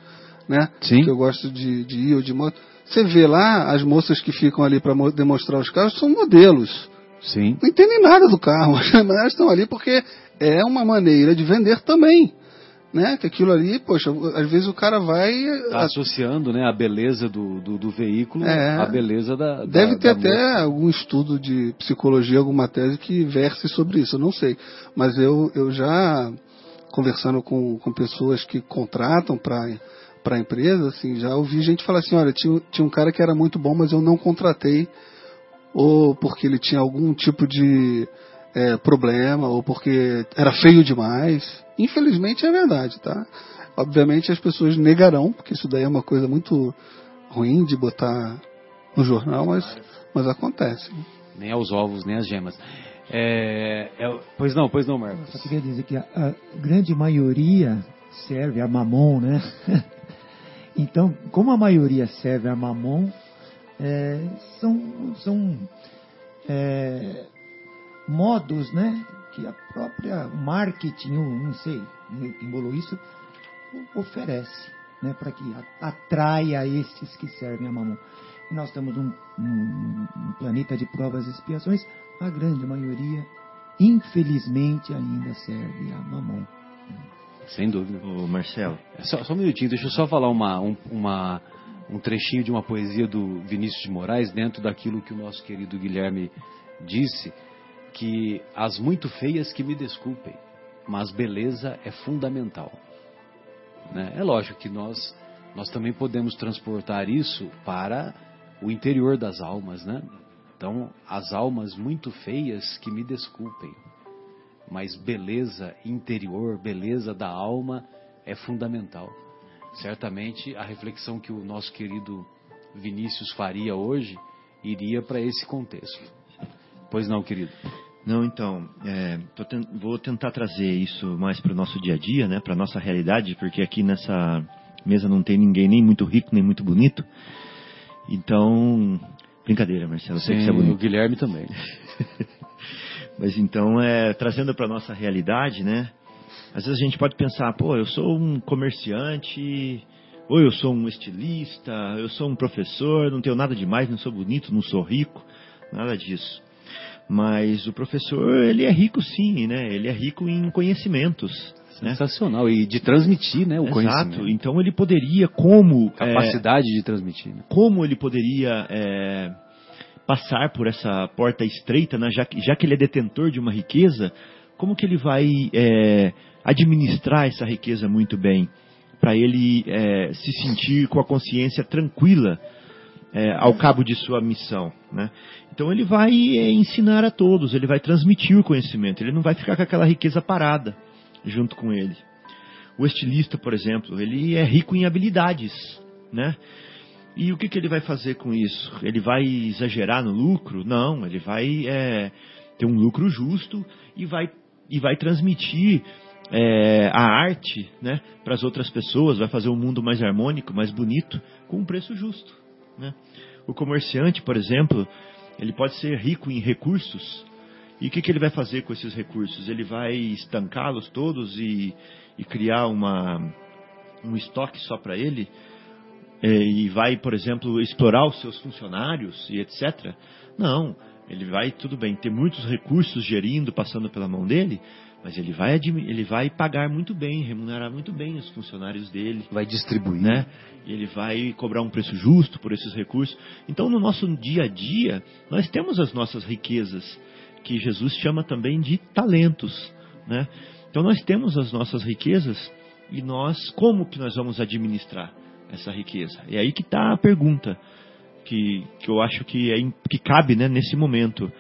né, Sim. que eu gosto de, de ir ou de moto você vê lá, as moças que ficam ali para demonstrar os carros são modelos. Sim. Não entendem nada do carro, (laughs) mas elas estão ali porque é uma maneira de vender também. Né? Que aquilo ali, poxa, às vezes o cara vai. Tá associando né, a beleza do, do, do veículo é, à beleza da. Deve da, ter da até algum estudo de psicologia, alguma tese que verse sobre isso, eu não sei. Mas eu, eu já, conversando com, com pessoas que contratam para para a empresa, assim, já ouvi gente falar assim, olha, tinha, tinha um cara que era muito bom, mas eu não contratei, ou porque ele tinha algum tipo de é, problema, ou porque era feio demais. Infelizmente é verdade, tá? Obviamente as pessoas negarão, porque isso daí é uma coisa muito ruim de botar no jornal, mas, mas acontece. Nem aos ovos, nem às gemas. É, é, pois não, pois não, Marcos. Eu só queria dizer que a, a grande maioria serve a mamon, né? (laughs) Então, como a maioria serve a mamon, é, são, são é, modos né, que a própria marketing, não sei, embolou isso, oferece né, para que atraia esses que servem a mamon. E nós temos um, um, um planeta de provas e expiações, a grande maioria, infelizmente, ainda serve a mamon. Sem dúvida. Ô, Marcelo. Só, só um minutinho, deixa eu só falar uma, um, uma, um trechinho de uma poesia do Vinícius de Moraes, dentro daquilo que o nosso querido Guilherme disse, que as muito feias que me desculpem, mas beleza é fundamental. Né? É lógico que nós, nós também podemos transportar isso para o interior das almas, né? Então, as almas muito feias que me desculpem, mas beleza interior, beleza da alma é fundamental. Certamente a reflexão que o nosso querido Vinícius faria hoje iria para esse contexto. Pois não, querido? Não, então, é, ten vou tentar trazer isso mais para o nosso dia a dia, né, para a nossa realidade, porque aqui nessa mesa não tem ninguém nem muito rico, nem muito bonito. Então, brincadeira, Marcelo, sei Sim, que você é bonito. o Guilherme também. (laughs) Mas então, é, trazendo para nossa realidade, né? Às vezes a gente pode pensar, pô, eu sou um comerciante, ou eu sou um estilista, eu sou um professor, não tenho nada demais, não sou bonito, não sou rico, nada disso. Mas o professor, ele é rico sim, né? Ele é rico em conhecimentos. Né? Sensacional. E de transmitir, né, o Exato. conhecimento. Então ele poderia, como é, Capacidade de transmitir. Né? como ele poderia é, passar por essa porta estreita, né, já, que, já que ele é detentor de uma riqueza, como que ele vai é, administrar essa riqueza muito bem? para ele é, se sentir com a consciência tranquila é, ao cabo de sua missão. Né? Então ele vai é, ensinar a todos, ele vai transmitir o conhecimento, ele não vai ficar com aquela riqueza parada junto com ele. O estilista, por exemplo, ele é rico em habilidades, né? E o que, que ele vai fazer com isso? Ele vai exagerar no lucro? Não, ele vai é, ter um lucro justo e vai, e vai transmitir é, a arte né, para as outras pessoas, vai fazer um mundo mais harmônico, mais bonito, com um preço justo. Né? O comerciante, por exemplo, ele pode ser rico em recursos. E o que, que ele vai fazer com esses recursos? Ele vai estancá-los todos e, e criar uma, um estoque só para ele? É, e vai, por exemplo, explorar os seus funcionários e etc. Não, ele vai, tudo bem, ter muitos recursos gerindo, passando pela mão dele, mas ele vai, ele vai pagar muito bem, remunerar muito bem os funcionários dele. Vai distribuir. Né? Ele vai cobrar um preço justo por esses recursos. Então, no nosso dia a dia, nós temos as nossas riquezas, que Jesus chama também de talentos. Né? Então, nós temos as nossas riquezas e nós, como que nós vamos administrar essa riqueza? É aí que está a pergunta que, que eu acho que, é, que cabe né, nesse momento,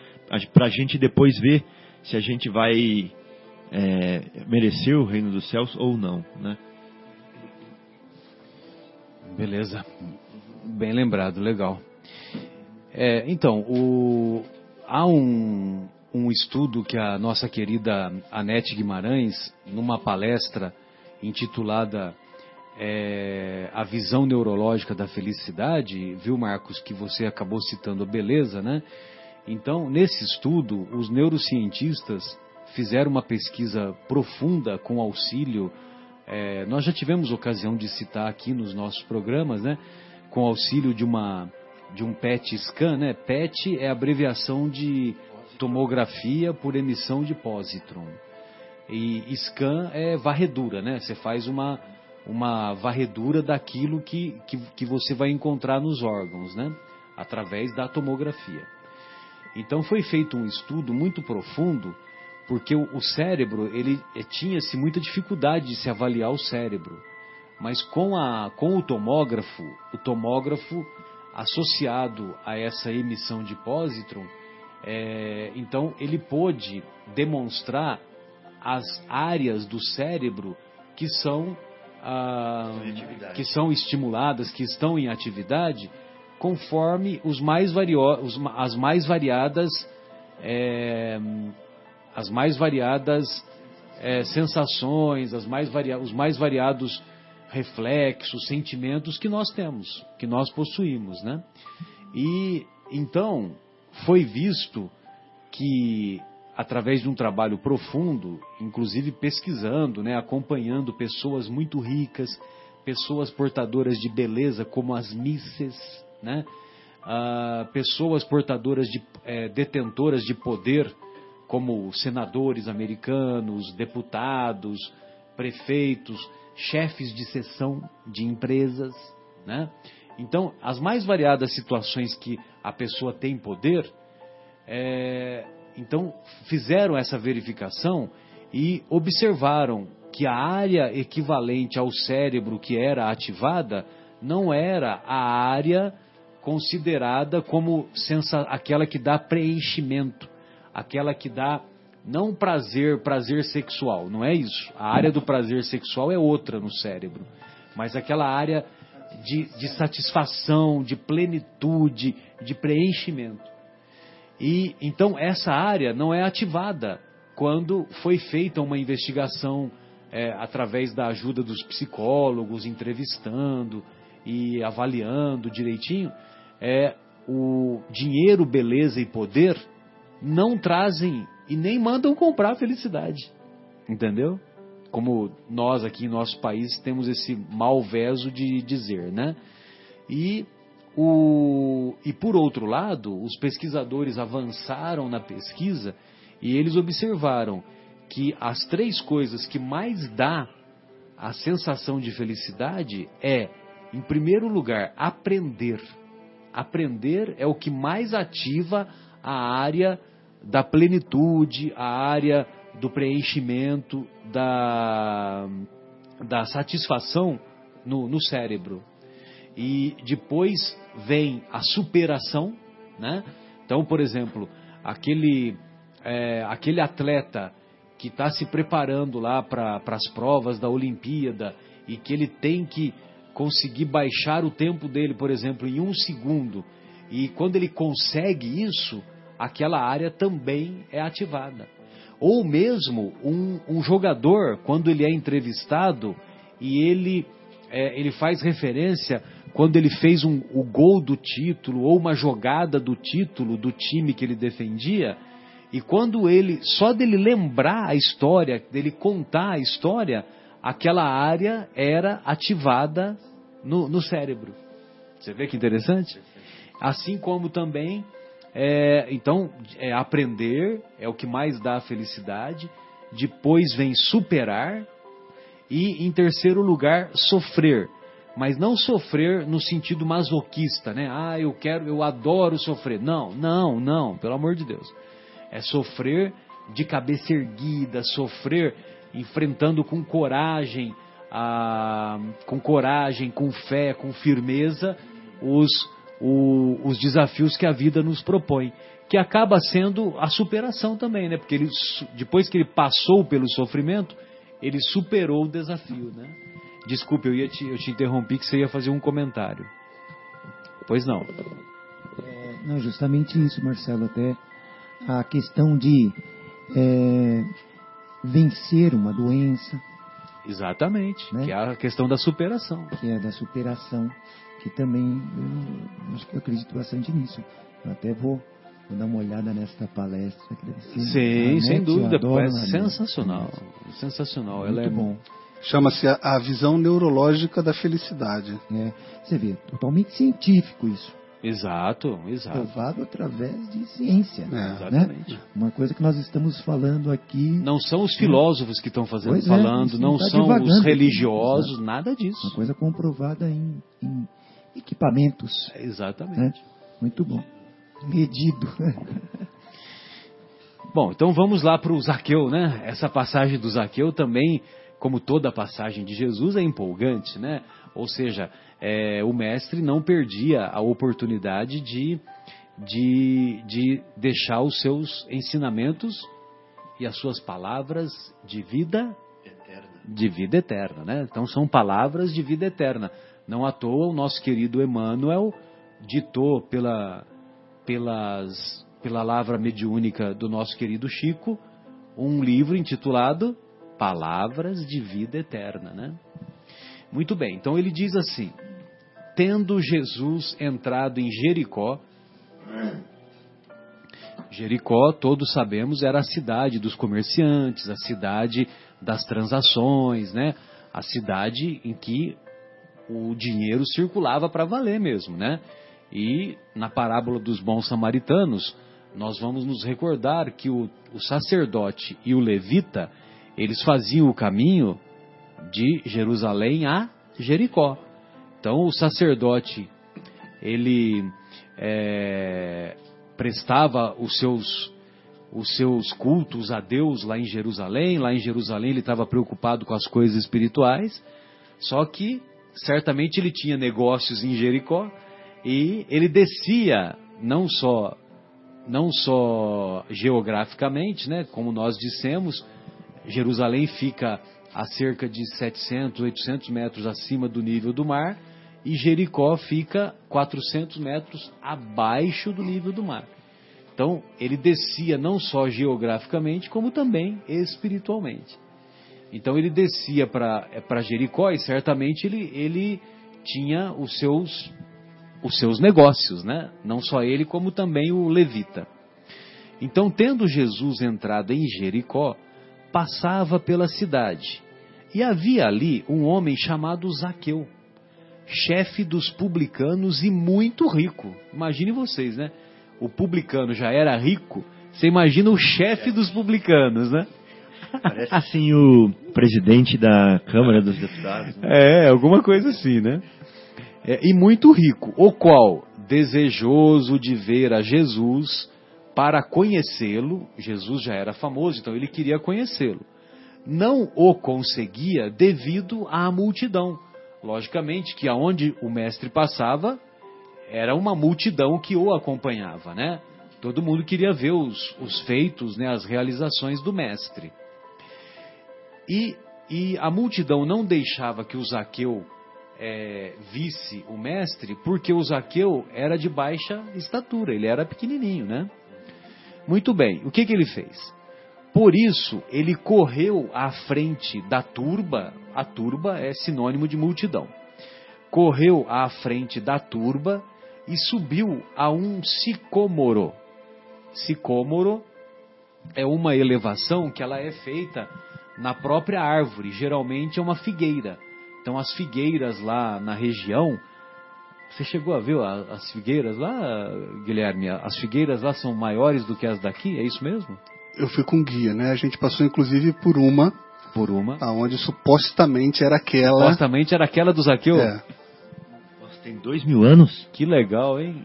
para a gente depois ver se a gente vai é, merecer o reino dos céus ou não. Né? Beleza, bem lembrado, legal. É, então, o, há um, um estudo que a nossa querida Anete Guimarães, numa palestra intitulada é, A Visão Neurológica da Felicidade, viu, Marcos, que você acabou citando a beleza, né? Então, nesse estudo, os neurocientistas fizeram uma pesquisa profunda com auxílio. É, nós já tivemos ocasião de citar aqui nos nossos programas, né? Com auxílio de uma de um PET scan, né? PET é abreviação de tomografia por emissão de positron. E scan é varredura, né? Você faz uma uma varredura daquilo que, que, que você vai encontrar nos órgãos, né? Através da tomografia. Então foi feito um estudo muito profundo porque o, o cérebro ele eh, tinha-se muita dificuldade de se avaliar o cérebro, mas com a com o tomógrafo, o tomógrafo associado a essa emissão de positron, é, então ele pôde demonstrar as áreas do cérebro que são ah, que são estimuladas, que estão em atividade, conforme os mais vario, os, as mais variadas é, as mais variadas é, sensações, as mais os mais variados reflexos, sentimentos que nós temos, que nós possuímos, né? E então foi visto que através de um trabalho profundo, inclusive pesquisando, né, acompanhando pessoas muito ricas, pessoas portadoras de beleza como as misses, né, ah, pessoas portadoras de é, detentoras de poder como senadores americanos, deputados, prefeitos, chefes de seção de empresas, né? Então, as mais variadas situações que a pessoa tem poder, é, então fizeram essa verificação e observaram que a área equivalente ao cérebro que era ativada não era a área considerada como aquela que dá preenchimento aquela que dá não prazer, prazer sexual, não é isso. A área do prazer sexual é outra no cérebro, mas aquela área de, de satisfação, de plenitude, de preenchimento. E então essa área não é ativada quando foi feita uma investigação é, através da ajuda dos psicólogos, entrevistando e avaliando direitinho. É o dinheiro, beleza e poder não trazem e nem mandam comprar felicidade. Entendeu? Como nós aqui em nosso país temos esse malveso de dizer, né? E, o, e por outro lado, os pesquisadores avançaram na pesquisa e eles observaram que as três coisas que mais dá a sensação de felicidade é, em primeiro lugar, aprender. Aprender é o que mais ativa a área da plenitude, a área do preenchimento, da, da satisfação no, no cérebro. E depois vem a superação, né? Então, por exemplo, aquele, é, aquele atleta que está se preparando lá para as provas da Olimpíada e que ele tem que conseguir baixar o tempo dele, por exemplo, em um segundo, e quando ele consegue isso, aquela área também é ativada. Ou mesmo um, um jogador, quando ele é entrevistado e ele, é, ele faz referência quando ele fez um, o gol do título ou uma jogada do título do time que ele defendia, e quando ele, só dele lembrar a história, dele contar a história, aquela área era ativada no, no cérebro. Você vê que interessante? Assim como também, é, então, é aprender é o que mais dá felicidade, depois vem superar e, em terceiro lugar, sofrer. Mas não sofrer no sentido masoquista, né? Ah, eu quero, eu adoro sofrer. Não, não, não, pelo amor de Deus. É sofrer de cabeça erguida, sofrer enfrentando com coragem, ah, com coragem, com fé, com firmeza, os, o, os desafios que a vida nos propõe. Que acaba sendo a superação também, né? Porque ele, depois que ele passou pelo sofrimento, ele superou o desafio, né? Desculpe, eu, ia te, eu te interrompi que você ia fazer um comentário. Pois não. É, não, justamente isso, Marcelo. Até a questão de é, vencer uma doença, Exatamente. Né? Que é a questão da superação. que é da superação, que também eu, acho que eu acredito bastante nisso. Eu até vou, vou dar uma olhada nesta palestra. Que deve ser Sim, sem dúvida. adoro É sensacional. Sensacional. Muito Ela é bom. Chama-se a, a visão neurológica da felicidade. É, você vê, totalmente científico isso. Exato, exato. Provado através de ciência. É. né? Exatamente. Uma coisa que nós estamos falando aqui. Não são os filósofos que estão fazendo, Pois é, falando, isso não tá são os aqui. religiosos, nada disso. Uma coisa comprovada em, em equipamentos. Exatamente. Né? Muito bom. Medido. (laughs) Bom, então vamos lá para o Zaqueu, né? Essa passagem do Zaqueu também, como toda passagem de Jesus, é empolgante, né? Ou seja, é, o mestre não perdia a oportunidade de, de, de deixar os seus ensinamentos e as suas palavras de vida de vida eterna, né? Então são palavras de vida eterna. Não à toa o nosso querido Emmanuel ditou pela, pelas, pela lavra mediúnica do nosso querido Chico um livro intitulado Palavras de Vida Eterna, né? Muito bem, então ele diz assim: Tendo Jesus entrado em Jericó, Jericó, todos sabemos, era a cidade dos comerciantes, a cidade das transações, né? A cidade em que o dinheiro circulava para valer mesmo, né? E na parábola dos bons samaritanos, nós vamos nos recordar que o, o sacerdote e o levita, eles faziam o caminho de Jerusalém a Jericó. Então o sacerdote, ele é, prestava os seus os seus cultos a Deus lá em Jerusalém. Lá em Jerusalém ele estava preocupado com as coisas espirituais. Só que certamente ele tinha negócios em Jericó e ele descia não só não só geograficamente, né, como nós dissemos, Jerusalém fica a cerca de 700, 800 metros acima do nível do mar e Jericó fica 400 metros abaixo do nível do mar. Então, ele descia não só geograficamente, como também espiritualmente. Então, ele descia para Jericó e certamente ele, ele tinha os seus, os seus negócios, né? Não só ele, como também o levita. Então, tendo Jesus entrado em Jericó, passava pela cidade. E havia ali um homem chamado Zaqueu, chefe dos publicanos e muito rico. Imagine vocês, né? O publicano já era rico, você imagina o chefe dos publicanos, né? Parece (laughs) assim o presidente da Câmara dos Deputados. né? É, alguma coisa assim, né? É, e muito rico, o qual, desejoso de ver a Jesus para conhecê-lo, Jesus já era famoso, então ele queria conhecê-lo. não o conseguia devido à multidão. Logicamente que aonde o mestre passava era uma multidão que o acompanhava, né? Todo mundo queria ver os, os feitos, né, as realizações do mestre. E, e a multidão não deixava que o Zaqueu é, visse o mestre, porque o Zaqueu era de baixa estatura, ele era pequenininho, né? Muito bem, o que, que ele fez? Por isso, ele correu à frente da turba, a turba é sinônimo de multidão. Correu à frente da turba e subiu a um sicômoro. Sicômoro é uma elevação que ela é feita na própria árvore, geralmente é uma figueira. Então as figueiras lá na região, você chegou a ver as figueiras lá, Guilherme? As figueiras lá são maiores do que as daqui, é isso mesmo? Eu fui com guia, né? A gente passou inclusive por uma, Por uma. aonde supostamente era aquela. Supostamente era aquela do Zaqueu? É. Nossa, tem dois mil anos? Que legal, hein?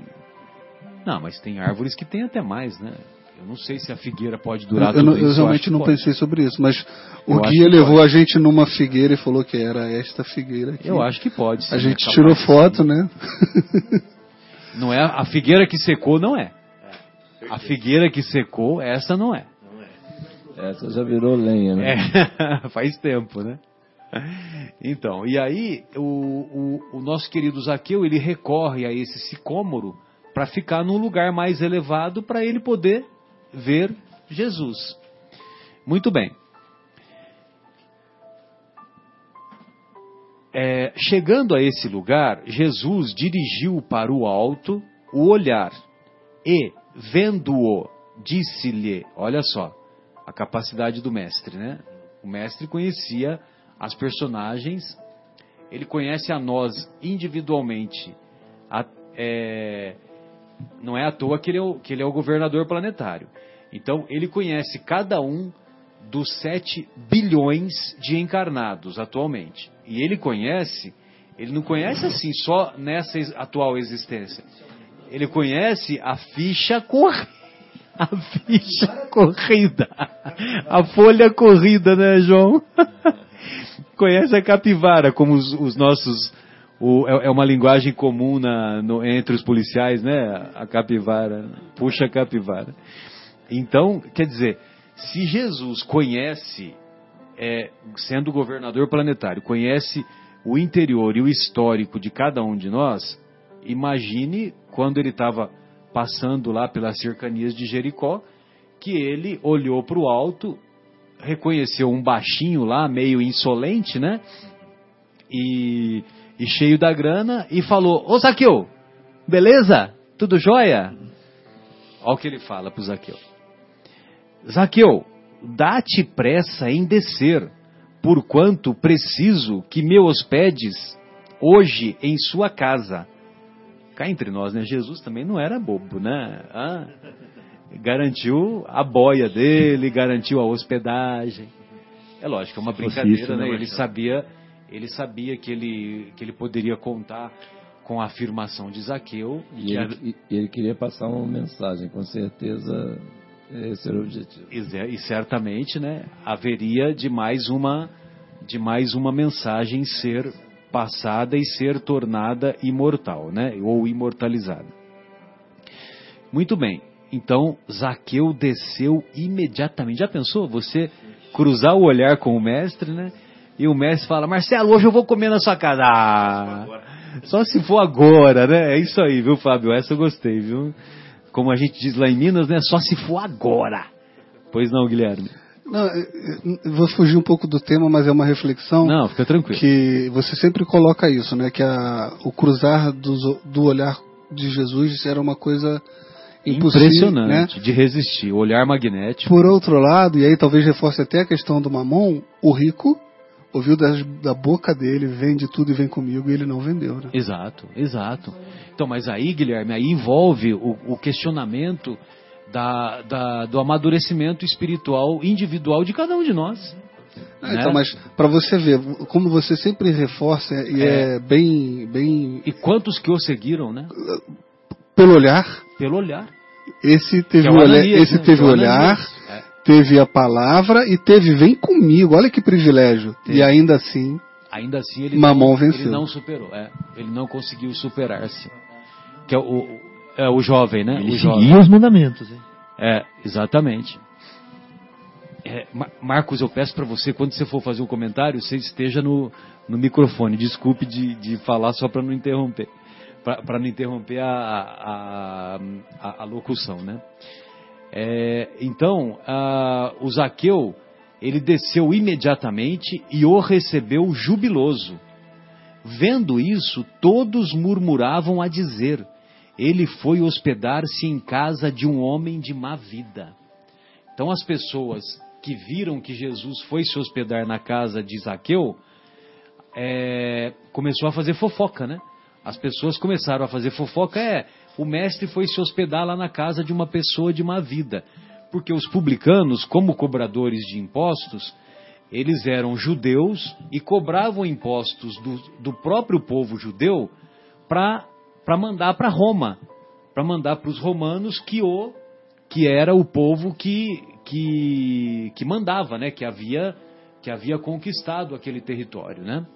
Não, mas tem árvores que tem até mais, né? Eu não sei se a figueira pode durar Eu, tudo eu isso. realmente que não pode. pensei sobre isso, mas o Eu guia levou pode. a gente numa figueira e falou que era esta figueira aqui. Eu acho que pode. sim, A é gente capaz tirou foto, né? Não é a figueira que secou, não é. A figueira que secou, essa não é. Essa já virou lenha, né? É, (laughs) faz tempo, né? Então, e aí o, o, o nosso querido Zaqueu, ele recorre a esse sicômoro para ficar num lugar mais elevado para ele poder ver Jesus. Muito bem. É, chegando a esse lugar, Jesus dirigiu para o alto o olhar e, vendo-o, disse-lhe: Olha só, a capacidade do mestre, né? O mestre conhecia as personagens, ele conhece a nós individualmente. A- é, não é à toa que ele é, o, que ele é o governador planetário. Então, ele conhece cada um dos 7 bilhões de encarnados atualmente. E ele conhece, ele não conhece assim só nessa atual existência. Ele conhece a ficha corrida. (laughs) A ficha corrida. A folha corrida, né, João? (laughs) Conhece a capivara, como os, os nossos. o- é, é uma linguagem comum na- no- entre os policiais, né? A capivara. Puxa a capivara. Então, quer dizer, se Jesus conhece, é, sendo governador planetário, conhece o interior e o histórico de cada um de nós, imagine quando ele estava passando lá pelas cercanias de Jericó, que ele olhou para o alto, reconheceu um baixinho lá, meio insolente, né? E, e cheio da grana, e falou: Ô Zaqueu, beleza? Tudo jóia? Olha o que ele fala para o Zaqueu. Zaqueu, dá-te pressa em descer, porquanto preciso que me hospedes hoje em sua casa. Cá entre nós, né? Jesus também não era bobo, né? Ah, garantiu a boia dele, garantiu a hospedagem. É lógico, é uma brincadeira, isso, né, né? Ele sabia, ele sabia que ele, que ele poderia contar com a afirmação de Zaqueu E que ele, e- e ele queria passar uma mensagem, com certeza esse era o objetivo. E e certamente, né, haveria de mais uma de mais uma mensagem ser passada e ser tornada imortal, né, ou imortalizada. Muito bem. Então Zaqueu desceu imediatamente. Já pensou você cruzar o olhar com o mestre, né? E o mestre fala: "Marcelo, hoje eu vou comer na sua casa". Ah, só se for agora, né? É isso aí, viu, Fábio? Essa eu gostei, viu? Como a gente diz lá em Minas, né? Só se for agora. Pois não, Guilherme? Não, vou fugir um pouco do tema, mas é uma reflexão Não, fica tranquilo. que você sempre coloca isso, né? Que a, o cruzar dos- do olhar de Jesus era uma coisa impossível, né? Impressionante de resistir. O olhar magnético. Por outro lado, e aí talvez reforce até a questão do mamon, o rico ouviu das- da boca dele, vende tudo e vem comigo, e ele não vendeu, né? Exato, exato. Então, mas aí, Guilherme, aí envolve o, o questionamento da, da- do amadurecimento espiritual individual de cada um de nós. Ah, né? Então, mas para você ver, como você sempre reforça e é, bem, bem E quantos que o seguiram, né? pelo olhar, Pelo olhar. esse teve é o o olhar, Ananias, esse né? teve é o olhar, Ananias. É. Teve a palavra e teve vem comigo. Olha que privilégio. E ainda assim, Ainda assim ele Mamon não, venceu. ele não superou, é, ele não conseguiu superar-se. Que é o, o- é o jovem, né? Ele o jovem. seguia os mandamentos. hein? É, exatamente. É, Ma- Marcos, eu peço para você, quando você for fazer um comentário, você esteja no, no microfone. Desculpe de, de falar só para não interromper. Para não interromper a, a, a, a locução, né? É, então, ah, o Zaqueu, ele desceu imediatamente e o recebeu jubiloso. Vendo isso, todos murmuravam a dizer: Ele foi hospedar-se em casa de um homem de má vida. Então, as pessoas que viram que Jesus foi se hospedar na casa de Zaqueu, é, começou a fazer fofoca, né? As pessoas começaram a fazer fofoca, é, o mestre foi se hospedar lá na casa de uma pessoa de má vida. Porque os publicanos, como cobradores de impostos, eles eram judeus e cobravam impostos do, do próprio povo judeu para mandar para Roma, para mandar para os romanos que o que era o povo que, que, que mandava, né? que, havia, que havia conquistado aquele território. Né?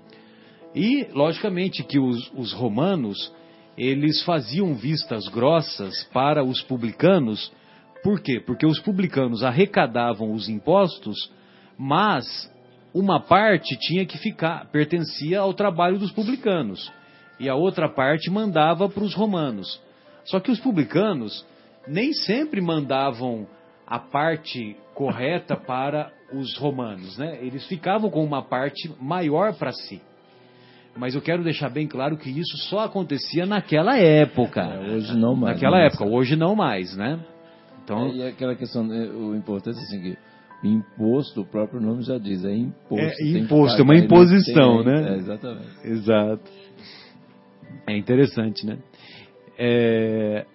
E, logicamente, que os, os romanos eles faziam vistas grossas para os publicanos. Por quê? Porque os publicanos arrecadavam os impostos, mas uma parte tinha que ficar, pertencia ao trabalho dos publicanos, e a outra parte mandava para os romanos. Só que os publicanos nem sempre mandavam a parte correta para os romanos, né? Eles ficavam com uma parte maior para si. Mas eu quero deixar bem claro que isso só acontecia naquela época. É, hoje não mais. Naquela né? época, hoje não mais, né? Então, É, e aquela questão, né, o importante é assim que imposto, o próprio nome já diz, é imposto. É imposto, é uma não imposição, tem- né? É, exatamente. Exato. É interessante, né? É,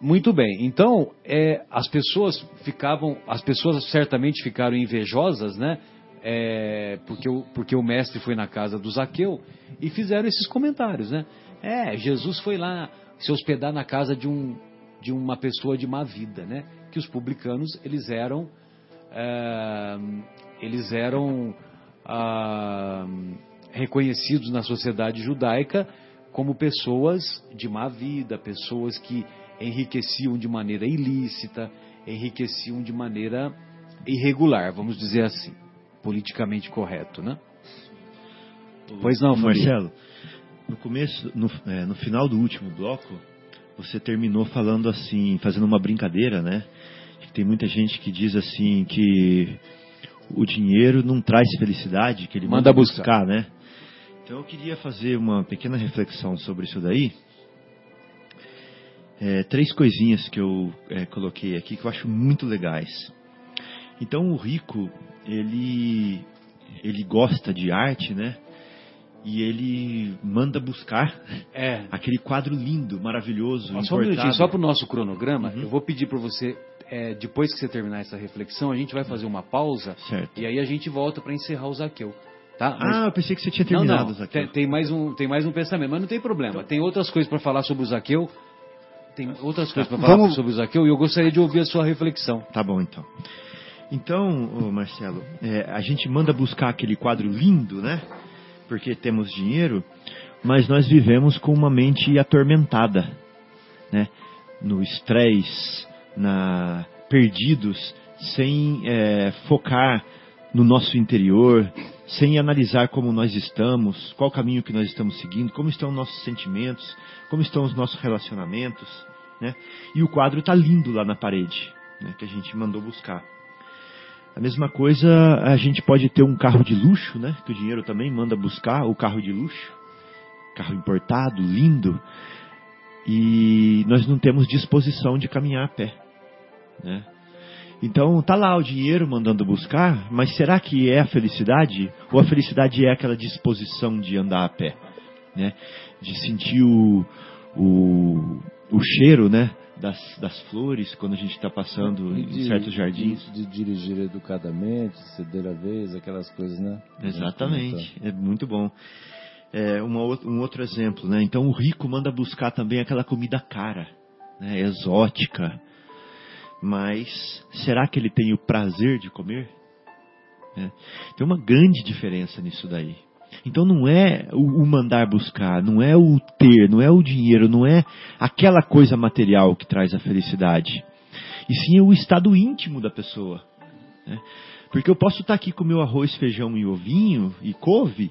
muito bem. Então, é, as pessoas ficavam, as pessoas certamente ficaram invejosas, né? É, porque, o, porque o mestre foi na casa do Zaqueu e fizeram esses comentários, né? É, Jesus foi lá se hospedar na casa de, um, de uma pessoa de má vida, né? Que os publicanos, eles eram, é, eles eram ah, reconhecidos na sociedade judaica como pessoas de má vida, pessoas que enriqueciam de maneira ilícita, enriqueciam de maneira irregular, vamos dizer assim, politicamente correto, né? Pois não. Marcelo, no começo, no, é, no final do último bloco, você terminou falando assim, fazendo uma brincadeira, né? Que tem muita gente que diz assim que o dinheiro não traz felicidade, que ele Manda manda, buscar. buscar, né? Então eu queria fazer uma pequena reflexão sobre isso daí. É, três coisinhas que eu é, coloquei aqui que eu acho muito legais. Então o rico, ele, ele gosta de arte, né? E ele manda buscar É. (laughs) aquele quadro lindo, maravilhoso, Ó, Só um minutinho, só para o nosso cronograma, Uhum. eu vou pedir para você, é, depois que você terminar essa reflexão, a gente vai fazer uma pausa Certo. e aí a gente volta para encerrar o Zaqueu. Tá? Mas- Ah, eu pensei que você tinha não, terminado, não, Zaqueu. tem, tem mais um, tem mais um pensamento, mas não tem problema. Tem outras coisas para falar sobre o Zaqueu. Tem outras coisas para falar Vamos- sobre o Zaqueu e eu gostaria de ouvir a sua reflexão. Tá bom, então. Então, Marcelo, é, a gente manda buscar aquele quadro lindo, né? Porque temos dinheiro, mas nós vivemos com uma mente atormentada, né? No estresse, na perdidos, sem é, focar no nosso interior, sem analisar como nós estamos, qual caminho que nós estamos seguindo, como estão os nossos sentimentos, como estão os nossos relacionamentos, né? E o quadro está lindo lá na parede, né? Que a gente mandou buscar. A mesma coisa, a gente pode ter um carro de luxo, né? Que o dinheiro também manda buscar o carro de luxo, carro importado, lindo, e nós não temos disposição de caminhar a pé, né? Então tá lá o dinheiro mandando buscar, mas será que é a felicidade? Ou a felicidade é aquela disposição de andar a pé, né? De sentir o, o, o cheiro, né? Das, das flores quando a gente está passando E em de- certos jardins. De, de dirigir educadamente, ceder a vez, aquelas coisas, né? Exatamente, é muito bom. É, uma um outro exemplo, né? Então o rico manda buscar também aquela comida cara, né? exótica, mas será que ele tem o prazer de comer? É. Tem uma grande diferença nisso daí. Então não é o, mandar buscar, não é o ter, não é o dinheiro, não é aquela coisa material que traz a felicidade. E sim é o estado íntimo da pessoa. né? Porque eu posso estar aqui com meu arroz, feijão e ovinho e couve,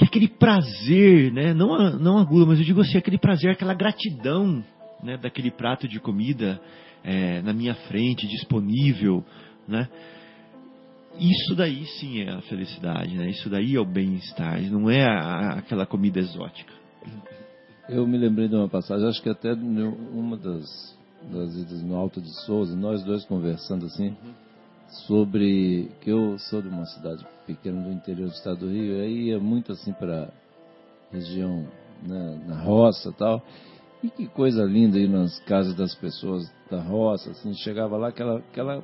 e aquele prazer, né? não, não a gula, mas eu digo assim, aquele prazer, aquela gratidão né? daquele prato de comida é, na minha frente, disponível. Né? Isso daí sim é a felicidade, né? isso daí é o bem-estar, não é a- aquela comida exótica. Eu me lembrei de uma passagem, acho que até uma das, das idas no Alto de Souza, nós dois conversando assim, sobre que eu sou de uma cidade pequena do interior do estado do Rio, aí ia muito assim para região né, na roça tal. E que coisa linda ir nas casas das pessoas da roça, assim, chegava lá aquela aquela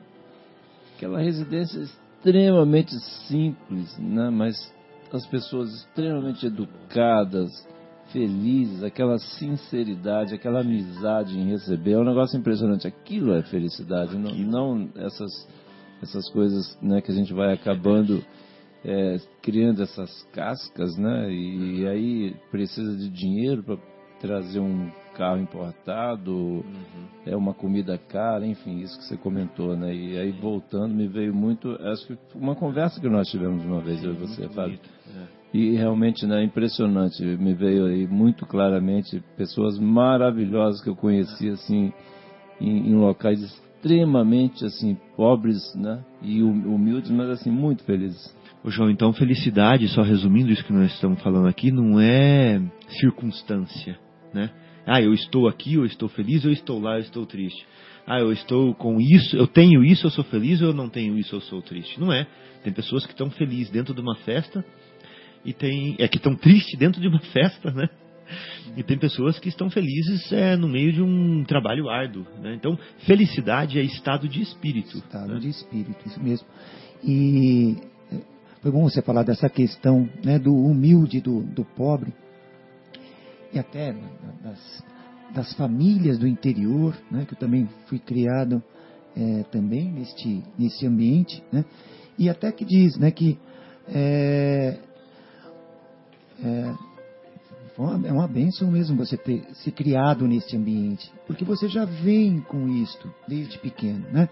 aquela residência extremamente simples, né, mas as pessoas extremamente educadas, felizes, aquela sinceridade, aquela amizade em receber, é um negócio impressionante. Aquilo é felicidade, não, não essas essas coisas, né, que a gente vai acabando é, criando essas cascas, né, e aí precisa de dinheiro para trazer um carro importado, é uma comida cara, enfim, isso que você comentou, né, e aí voltando me veio muito, acho que uma conversa que nós tivemos uma vez eu e você, Fábio. E realmente, né, impressionante. Me veio aí muito claramente pessoas maravilhosas que eu conheci, assim, em, em locais extremamente, assim, pobres, né, e hum- humildes, mas, assim, muito felizes. Ô João, então felicidade, só resumindo isso que nós estamos falando aqui, não é circunstância, né? Ah, eu estou aqui, eu estou feliz, eu estou lá, eu estou triste. Ah, eu estou com isso, eu tenho isso, eu sou feliz, ou eu não tenho isso, eu sou triste. Não é. Tem pessoas que estão felizes dentro de uma festa e tem é que estão tristes dentro de uma (laughs) festa, né? E tem pessoas que estão felizes é, no meio de um trabalho árduo. Né? Então, felicidade é estado de espírito. Estado né? de espírito, isso mesmo. E eh, foi bom você falar dessa questão né, do humilde, do, do pobre, e até das, das famílias do interior, né, que eu também fui criado eh, também neste, nesse ambiente, né, e até que diz né, que é, uma- é uma bênção mesmo você ter se criado nesse ambiente, porque você já vem com isto desde pequeno, né?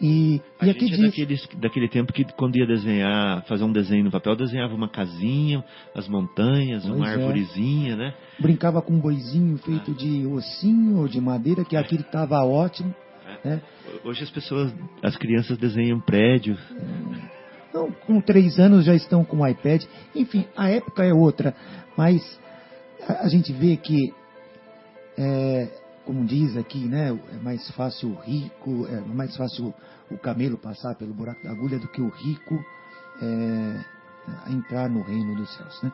E, A e aqui gente é diz, daqueles, daquele tempo que quando ia desenhar, fazer um desenho no papel, desenhava uma casinha, as montanhas, uma Pois é. arvorezinha, né? brincava com um boizinho feito de ossinho ou de madeira, que aquilo estava ótimo, né? Hoje as pessoas, as crianças desenham prédios. Não, com três anos já estão com o iPad. Enfim, a época é outra, mas a, a gente vê que, é, como diz aqui, né, é mais fácil o rico, é mais fácil o camelo passar pelo buraco da agulha do que o rico é, entrar no reino dos céus. Né?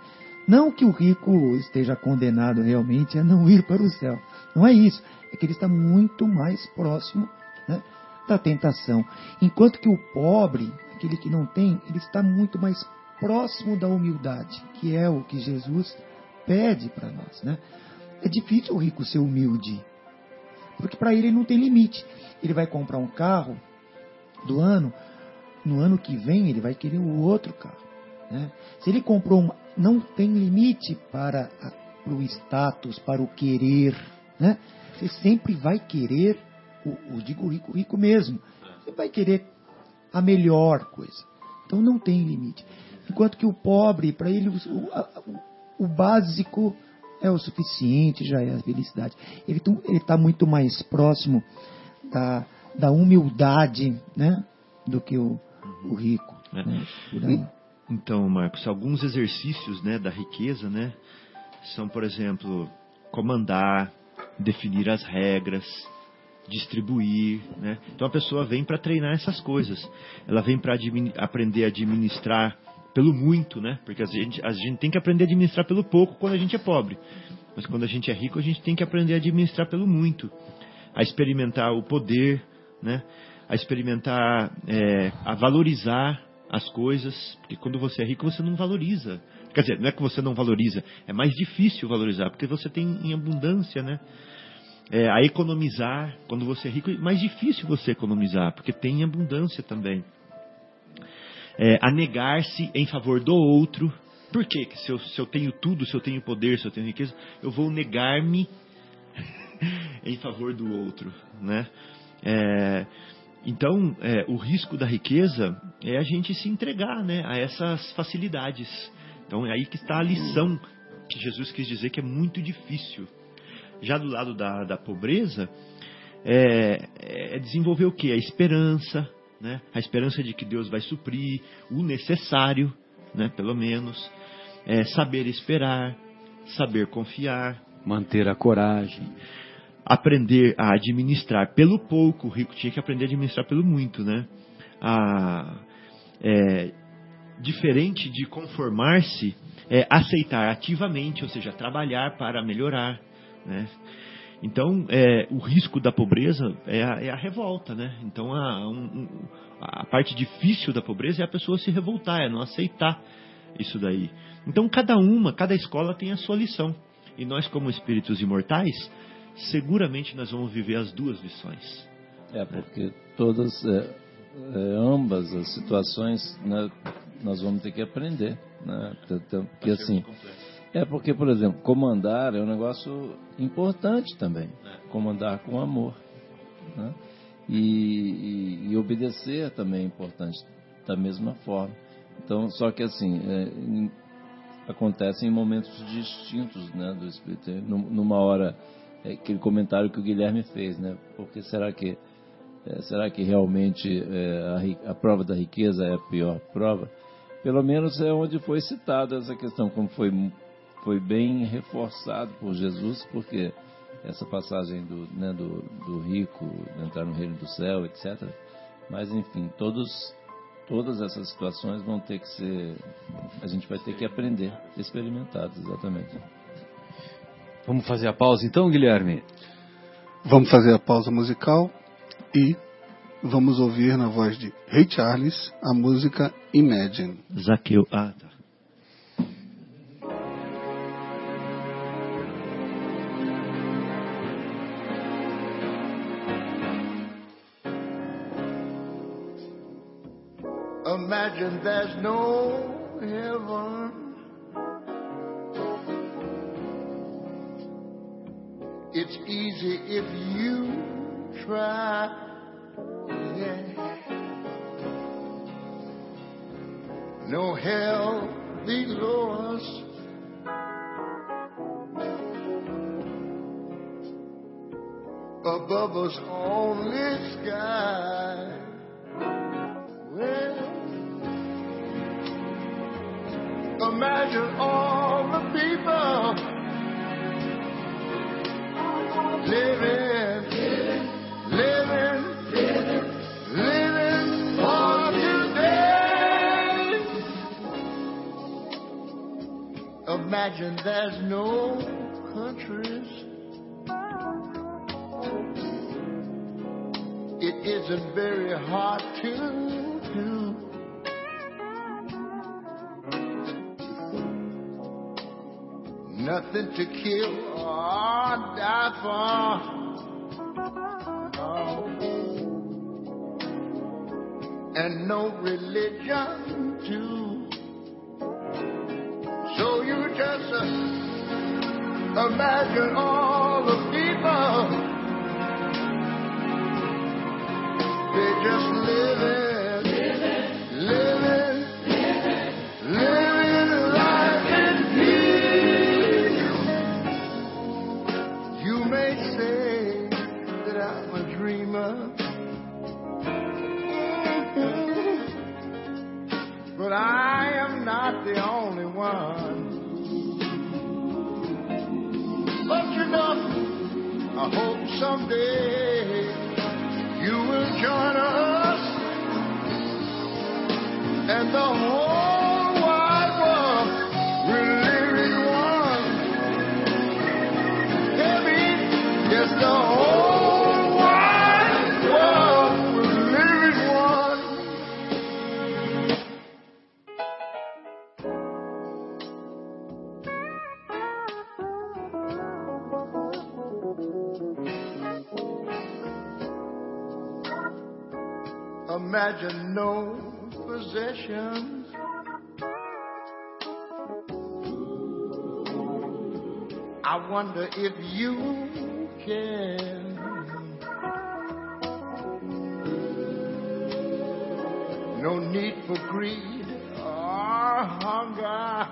Não que o rico esteja condenado realmente a não ir para o céu. Não é isso. É que ele está muito mais próximo né, da tentação. Enquanto que o pobre, aquele que não tem, ele está muito mais próximo da humildade, que é o que Jesus pede para nós. Né? É difícil o rico ser humilde, porque para ele não tem limite. Ele vai comprar um carro do ano, no ano que vem ele vai querer o outro carro. Né? Se ele comprou uma, não tem limite para, a, para o status, para o querer. Né? Você sempre vai querer, o, o digo rico, rico mesmo. Você vai querer a melhor coisa. Então não tem limite. Enquanto que o pobre, para ele, o, o- o básico é o suficiente, já é a felicidade. Ele está muito mais próximo da, da humildade né, do que o, o rico. É. né. Então, Marcos, alguns exercícios né, da riqueza né, são, por exemplo, comandar, definir as regras, distribuir. Né? Então a pessoa vem para treinar essas coisas. Ela vem para aprender a administrar pelo muito, né? Porque a gente, a gente tem que aprender a administrar pelo pouco quando a gente é pobre. Mas quando a gente é rico, a gente tem que aprender a administrar pelo muito. A experimentar o poder, né? A experimentar, é, a valorizar as coisas. Porque quando você é rico, você não valoriza. Quer dizer, não é que você não valoriza, é mais difícil valorizar, porque você tem em abundância, né? é, a economizar. Quando você é rico, é mais difícil você economizar, porque tem abundância também. É, a negar-se em favor do outro. Por quê? Que se eu, se eu tenho tudo, se eu tenho poder, se eu tenho riqueza, eu vou negar-me (laughs) em favor do outro, né? É, então, é, o risco da riqueza é a gente se entregar né, a essas facilidades. Então, é aí que está a lição que Jesus quis dizer que é muito difícil. Já do lado da, da pobreza, é, é desenvolver o que? A esperança, né? a esperança de que Deus vai suprir o necessário, né? pelo menos. É, saber esperar, saber confiar. Manter a coragem aprender a administrar pelo pouco, o rico tinha que aprender a administrar pelo muito, né? A, é, diferente de conformar-se, é aceitar ativamente, ou seja, trabalhar para melhorar, né? Então, é, o risco da pobreza é a, é a revolta, né? Então, a, um, a parte difícil da pobreza é a pessoa se revoltar, é não aceitar isso daí. Então, cada uma, cada escola tem a sua lição. E nós, como espíritos imortais, seguramente nós vamos viver as duas lições. É, porque todas, é, é, ambas as situações, né, nós vamos ter que aprender. Né? Porque assim, é porque, por exemplo, comandar é um negócio importante também. É. Comandar com amor. Né? E, e, e, obedecer também é importante, da mesma forma. Então, só que assim, é, em, acontece em momentos distintos né, do espírito. Numa hora é, aquele comentário que o Guilherme fez, né? Porque será que é, será que realmente é, a, a, prova da riqueza é a pior prova? Pelo menos é onde foi citada essa questão, como foi foi bem reforçado por Jesus, porque essa passagem do, né, do, do rico entrar no reino do céu, etc. Mas enfim, todos todas essas situações vão ter que ser a gente vai ter que aprender experimentados exatamente Vamos fazer a pausa então, Guilherme? Vamos fazer a pausa musical e vamos ouvir na voz de Ray Charles a música Imagine. Zaqueu. Ah, tá. Imagine there's no heaven. It's easy if you try. Yeah. No hell below us. Above us only sky. Imagine all the people living, living, living for today. Imagine there's no countries. It isn't very hard to Nothing to kill or die for. Oh. And no religion too. So you just uh, imagine all the people. They just living, hope someday you will join us. And the whole I wonder if you can. No need for greed or hunger.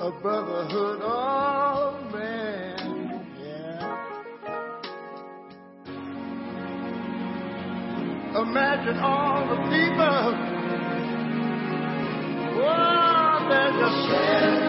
A brotherhood of Imagine all the people. Oh, they're just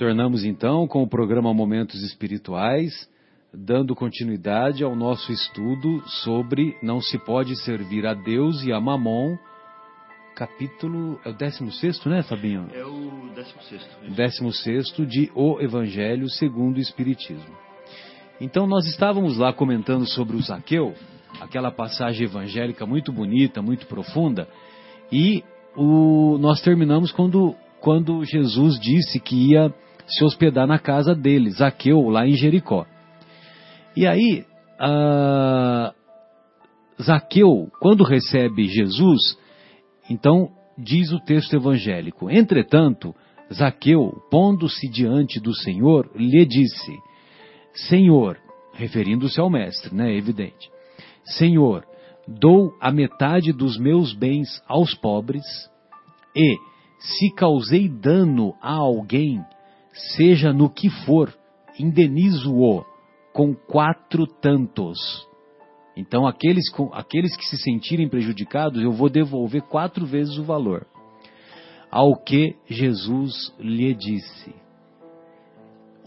Retornamos então com o programa Momentos Espirituais, dando continuidade ao nosso estudo sobre Não se pode servir a Deus e a Mamon, capítulo. É o 16, né, Fabinho? É o 16. 16 de O Evangelho segundo o Espiritismo. Então nós estávamos lá comentando sobre o Zaqueu, aquela passagem evangélica muito bonita, muito profunda, e o, nós terminamos quando, quando Jesus disse que ia se hospedar na casa dele, Zaqueu, lá em Jericó. E aí, ah, Zaqueu, quando recebe Jesus, então diz o texto evangélico: Entretanto, Zaqueu, pondo-se diante do Senhor, lhe disse: Senhor, referindo-se ao mestre, né? Evidente. Senhor, dou a metade dos meus bens aos pobres, e, se causei dano a alguém, seja no que for, indenizo-o com quatro tantos. Então, aqueles, aqueles que se sentirem prejudicados, eu vou devolver quatro vezes o valor. Ao que Jesus lhe disse: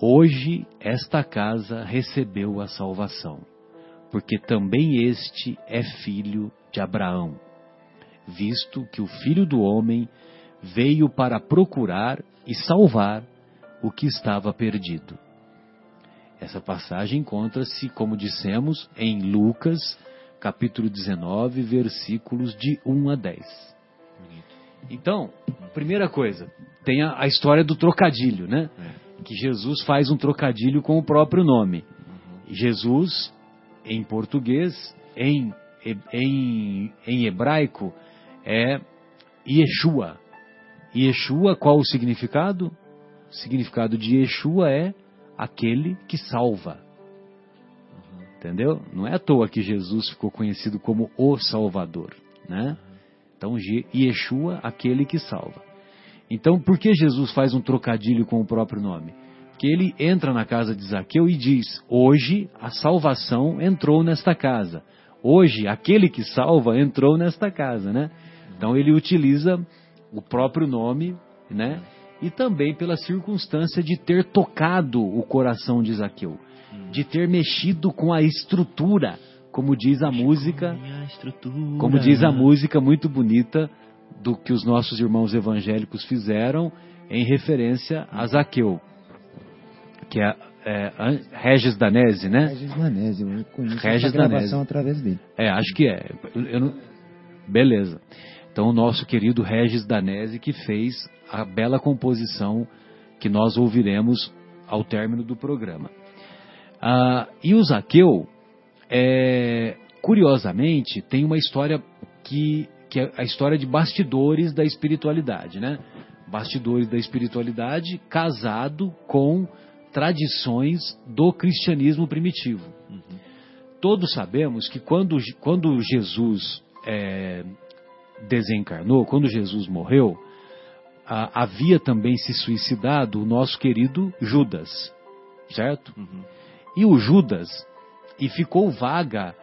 Hoje esta casa recebeu a salvação, porque também este é filho de Abraão, visto que o filho do homem veio para procurar e salvar o que estava perdido. Essa passagem encontra-se, como dissemos, em Lucas, capítulo 19, versículos de 1 a 10. Então, primeira coisa, tem a, a história do trocadilho, né? Que Jesus faz um trocadilho com o próprio nome. Jesus, em português, em, em, em hebraico, é Yeshua. Yeshua, qual o significado? O significado de Yeshua é aquele que salva. Entendeu? Não é à toa que Jesus ficou conhecido como o Salvador, né? Então, Yeshua, aquele que salva. Então, por que Jesus faz um trocadilho com o próprio nome? Porque ele entra na casa de Zaqueu e diz: Hoje a salvação entrou nesta casa. Hoje aquele que salva entrou nesta casa, né? Então ele utiliza o próprio nome, né? E também pela circunstância de ter tocado o coração de Zaqueu, de ter mexido com a estrutura, como diz a música, como diz a música muito bonita do que os nossos irmãos evangélicos fizeram em referência a Zaqueu, que é, é Regis Danese, né? Regis Danese, eu conheço Regis essa gravação Danese. através dele. É, acho que é. Eu- eu não- Beleza. Então, o nosso querido Regis Danese que fez a bela composição que nós ouviremos ao término do programa. Ah, e o Zaqueu, é, curiosamente, tem uma história que, que é a história de bastidores da espiritualidade, né? bastidores da espiritualidade, casado com tradições do cristianismo primitivo. Todos sabemos que quando, quando Jesus é, desencarnou, quando Jesus morreu, a- havia também se suicidado o nosso querido Judas, certo? E o Judas, e ficou vaga,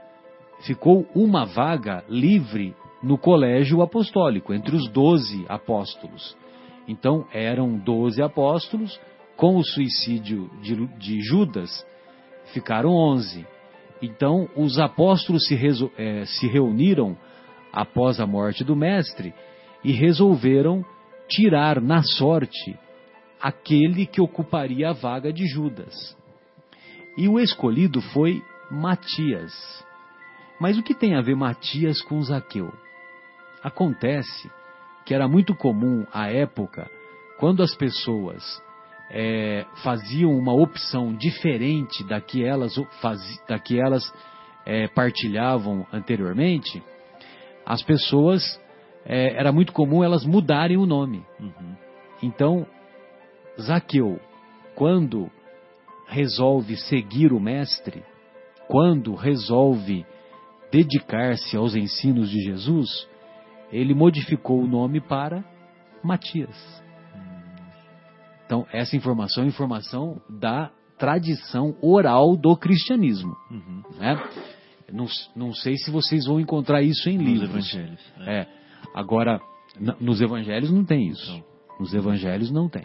ficou uma vaga livre no colégio apostólico, entre os doze apóstolos. Então eram doze apóstolos, com o suicídio de, de Judas, ficaram onze. Então os apóstolos se, reso- eh, se reuniram após a morte do Mestre e resolveram tirar na sorte aquele que ocuparia a vaga de Judas. E o escolhido foi Matias. Mas o que tem a ver Matias com Zaqueu? Acontece que era muito comum à época, quando as pessoas eh, faziam uma opção diferente da que elas, fazi- da que elas eh, partilhavam anteriormente, as pessoas, eh, era muito comum elas mudarem o nome. Então, Zaqueu, quando resolve seguir o Mestre, quando resolve dedicar-se aos ensinos de Jesus, ele modificou o nome para Matias. Então, essa informação é informação da tradição oral do cristianismo. né? Não, não sei se vocês vão encontrar isso em Nos livros. evangelhos. É. Agora, nos evangelhos não tem isso. Não. Nos evangelhos não tem.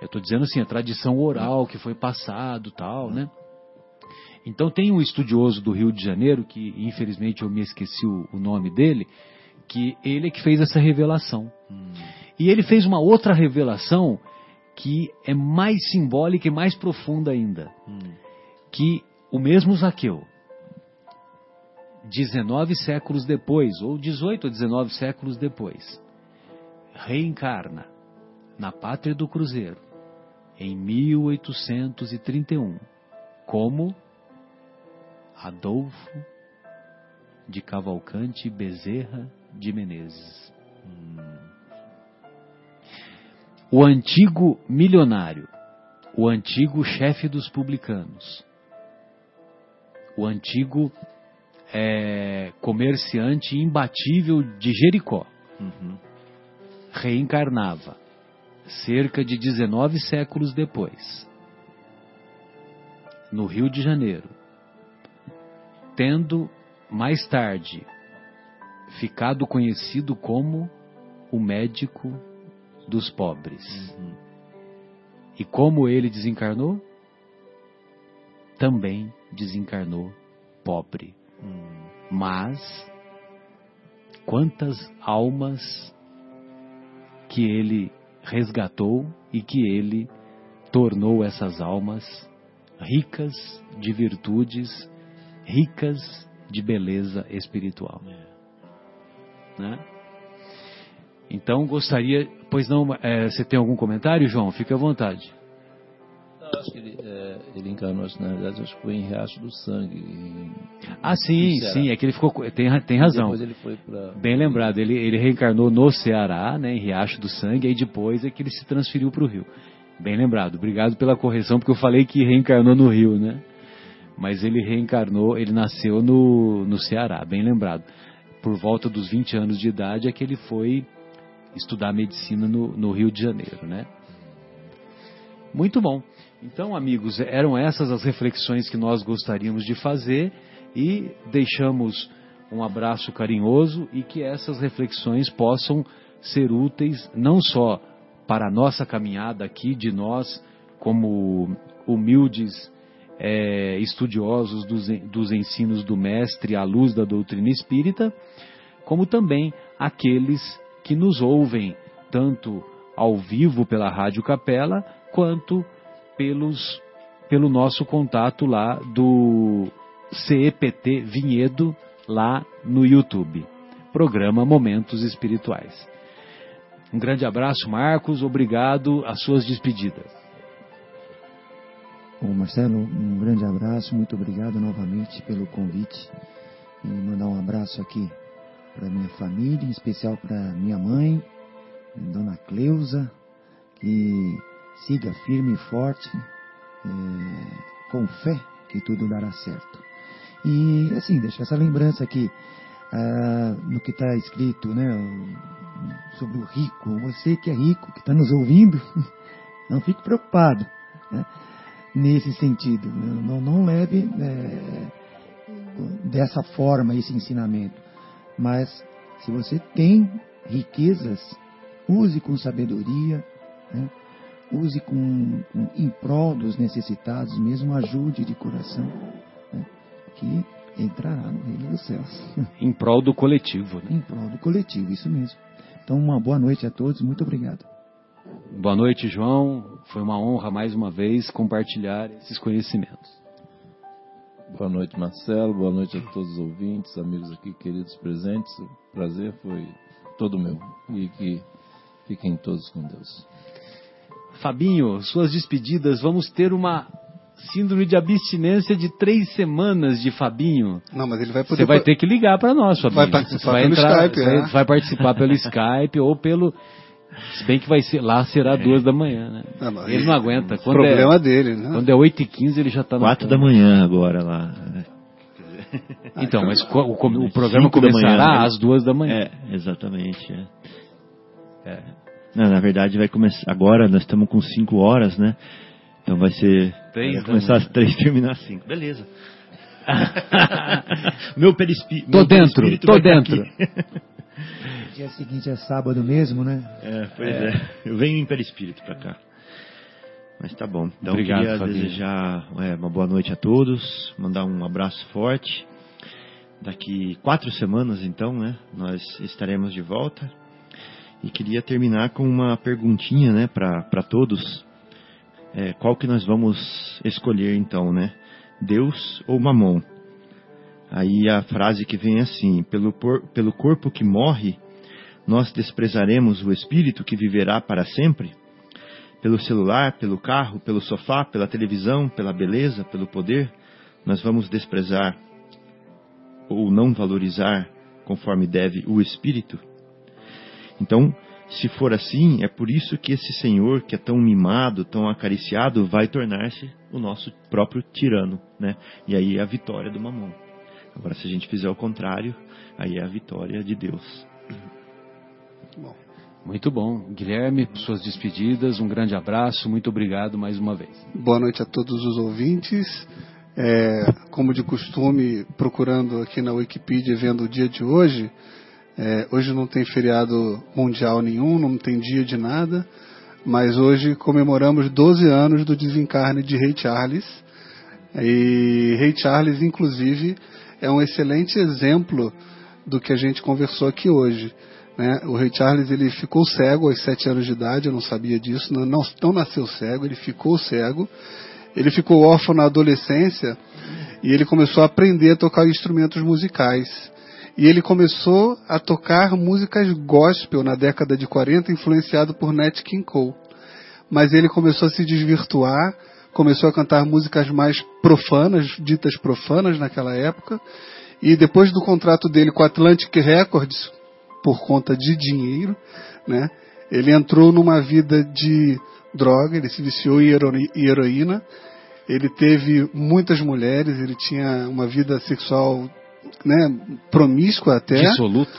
Eu estou dizendo assim, a tradição oral que foi passado tal, né? Então tem um estudioso do Rio de Janeiro, que infelizmente eu me esqueci o, o nome dele, que ele é que fez essa revelação. E ele fez uma outra revelação que é mais simbólica e mais profunda ainda. Que o mesmo Zaqueu, 19 séculos depois, ou 18 ou 19 séculos depois, reencarna na Pátria do Cruzeiro, em 1831, como Adolfo de Cavalcante Bezerra de Menezes. O antigo milionário, o antigo chefe dos publicanos, o antigo é, comerciante imbatível de Jericó, reencarnava cerca de 19 séculos depois, no Rio de Janeiro, tendo mais tarde ficado conhecido como o médico dos pobres. E como ele desencarnou? Também desencarnou pobre. Mas quantas almas que ele resgatou e que ele tornou essas almas ricas de virtudes, ricas de beleza espiritual. Né? Então gostaria, pois não, é, você tem algum comentário, João? Fique à vontade. Eu acho que ele, ele encarnou, que, na verdade, acho que foi em Riacho do Sangue. em- Ah, sim, sim, é que ele ficou, co- tem, tem razão. Depois ele foi para. Bem lembrado, ele, ele reencarnou no Ceará, né, em Riacho do Sangue, aí depois é que ele se transferiu para o Rio. Bem lembrado, obrigado pela correção, porque eu falei que reencarnou no Rio, né? Mas ele reencarnou, ele nasceu no, no Ceará, bem lembrado. Por volta dos 20 anos de idade é que ele foi estudar medicina no, no Rio de Janeiro, né? Muito bom. Então, amigos, eram essas as reflexões que nós gostaríamos de fazer e deixamos um abraço carinhoso e que essas reflexões possam ser úteis não só para a nossa caminhada aqui, de nós, como humildes eh, estudiosos dos, dos ensinos do Mestre à luz da doutrina espírita, como também aqueles que nos ouvem, tanto ao vivo pela Rádio Capela, quanto pelos, pelo nosso contato lá do CEPT Vinhedo, lá no YouTube. Programa Momentos Espirituais. Um grande abraço, Marcos. Obrigado. As suas despedidas. Bom, Marcelo, um grande abraço, muito obrigado novamente pelo convite e mandar um abraço aqui para minha família, em especial para minha mãe, Dona Cleusa, que siga firme e forte, é, com fé, que tudo dará certo. E assim, deixar essa lembrança aqui, ah, no que está escrito, né, sobre o rico. Você que é rico, que está nos ouvindo, (laughs) não fique preocupado né, nesse sentido. Não, não leve é, dessa forma esse ensinamento. Mas se você tem riquezas, use com sabedoria, né, use com, com, em prol dos necessitados, mesmo ajude de coração, né, que entrará no reino dos céus. (laughs) Em prol do coletivo. Né? Em prol do coletivo, isso mesmo. Então, uma boa noite a todos, muito obrigado. Boa noite, João. Foi uma honra mais uma vez compartilhar esses conhecimentos. Boa noite, Marcelo. Boa noite a todos os ouvintes, amigos aqui, queridos presentes. O prazer foi todo meu. E que fiquem todos com Deus. Fabinho, suas despedidas. Vamos ter uma síndrome de abstinência de três semanas de Fabinho. Não, mas ele vai poder. Você vai ter que ligar para nós, Fabinho. Vai participar Você vai pelo entrar, Skype, vai, é. vai participar pelo Skype ou pelo. Se bem que vai ser lá será duas da manhã, né? Não, ele não aguenta. Quando problema é, dele, né? Quando é 8 e 15 ele já está Quatro da manhã agora lá. (laughs) Então, mas o, o programa começará manhã, né? às duas da manhã. É, exatamente. É. É. Não, na verdade vai começar. Agora nós estamos com cinco horas, né? Então vai ser. Três vai começar às três e terminar às cinco. Beleza. (laughs) meu perispi... Tô meu dentro, perispírito tô tá dentro. (laughs) Dia seguinte é sábado mesmo, né? É, pois é. Eu venho em perispírito pra cá. Mas tá bom. Então Obrigado, queria Fabinho. desejar é, uma boa noite a todos, mandar um abraço forte. Daqui quatro semanas, então, né? Nós estaremos de volta. E queria terminar com uma perguntinha, né, para todos. É, qual que nós vamos escolher, então, né? Deus ou Mamon? Aí a frase que vem é assim: pelo, por- pelo corpo que morre, nós desprezaremos o espírito que viverá para sempre? Pelo celular, pelo carro, pelo sofá, pela televisão, pela beleza, pelo poder, nós vamos desprezar ou não valorizar conforme deve o espírito? Então, se for assim, é por isso que esse Senhor, que é tão mimado, tão acariciado, vai tornar-se o nosso próprio tirano, né? E aí é a vitória do mamão. Agora, se a gente fizer o contrário, aí é a vitória de Deus. Muito bom. Guilherme, suas despedidas, um grande abraço, muito obrigado mais uma vez. Boa noite a todos os ouvintes. É, como de costume, procurando aqui na Wikipedia, vendo o dia de hoje. É, hoje não tem feriado mundial nenhum, não tem dia de nada, mas hoje comemoramos 12 anos do desencarne de Rei Charles. E Rei Charles, inclusive, é um excelente exemplo do que a gente conversou aqui hoje. né? O Rei Charles ele ficou cego aos sete anos de idade, eu não sabia disso, não, não nasceu cego, ele ficou cego. Ele ficou órfão na adolescência e ele começou a aprender a tocar instrumentos musicais. E ele começou a tocar músicas gospel na década de 40, influenciado por Nat King Cole. Mas ele começou a se desvirtuar, começou a cantar músicas mais profanas, ditas profanas naquela época. E depois do contrato dele com Atlantic Records, por conta de dinheiro, né, ele entrou numa vida de droga, ele se viciou em heroína, ele teve muitas mulheres, ele tinha uma vida sexual né, promíscua até. Dissoluto.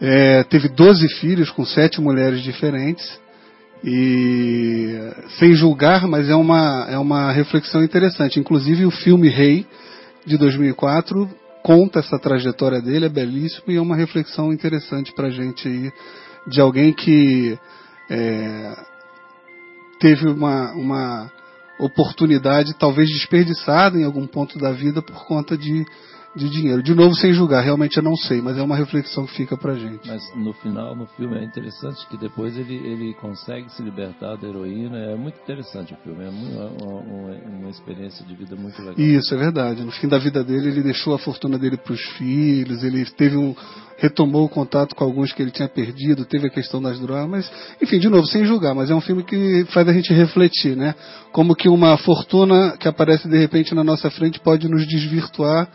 É, teve 12 filhos com sete mulheres diferentes. E sem julgar, mas é uma, é uma reflexão interessante. Inclusive o filme Rei, de 2004, conta essa trajetória dele, é belíssimo e é uma reflexão interessante pra gente aí, de alguém que é, teve uma, uma oportunidade talvez desperdiçada em algum ponto da vida por conta de, de dinheiro. De novo, sem julgar, realmente eu não sei, mas é uma reflexão que fica pra gente. Mas no final, no filme, é interessante que depois ele, ele consegue se libertar da heroína. É muito interessante o filme. É mu- uma, uma- uma experiência de vida muito legal. Isso, é verdade. No fim da vida dele, ele deixou a fortuna dele para os filhos, ele teve um. retomou o contato com alguns que ele tinha perdido, teve a questão das drogas, mas, enfim, de novo, sem julgar, mas é um filme que faz a gente refletir, né? Como que uma fortuna que aparece de repente na nossa frente pode nos desvirtuar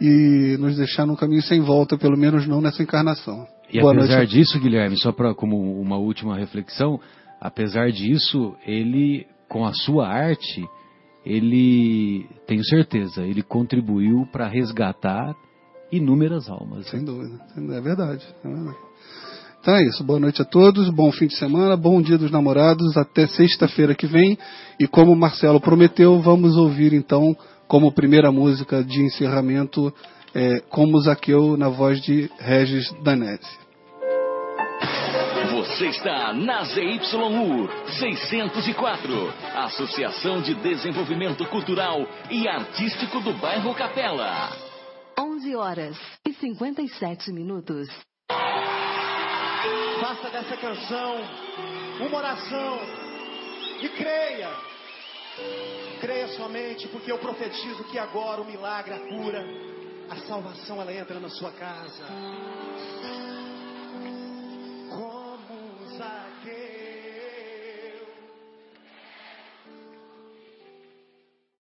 e nos deixar num caminho sem volta, pelo menos não nessa encarnação. E Boa apesar noite. disso, Guilherme, só para como uma última reflexão, apesar disso, ele, com a sua arte, ele, tenho certeza, ele contribuiu para resgatar inúmeras almas. Sem dúvida. É verdade. É verdade. Então é isso. Boa noite a todos. Bom fim de semana. Bom dia dos namorados. Até sexta-feira que vem. E como o Marcelo prometeu, vamos ouvir então, como primeira música de encerramento, é, Como Zaqueu, na voz de Regis Danese. Você está na ZYU 604, Associação de Desenvolvimento Cultural e Artístico do Bairro Capela. 11 horas e 57 minutos. Faça dessa canção uma oração e creia. Creia somente, porque eu profetizo que agora o milagre, a cura, a salvação, ela entra na sua casa. Como usar?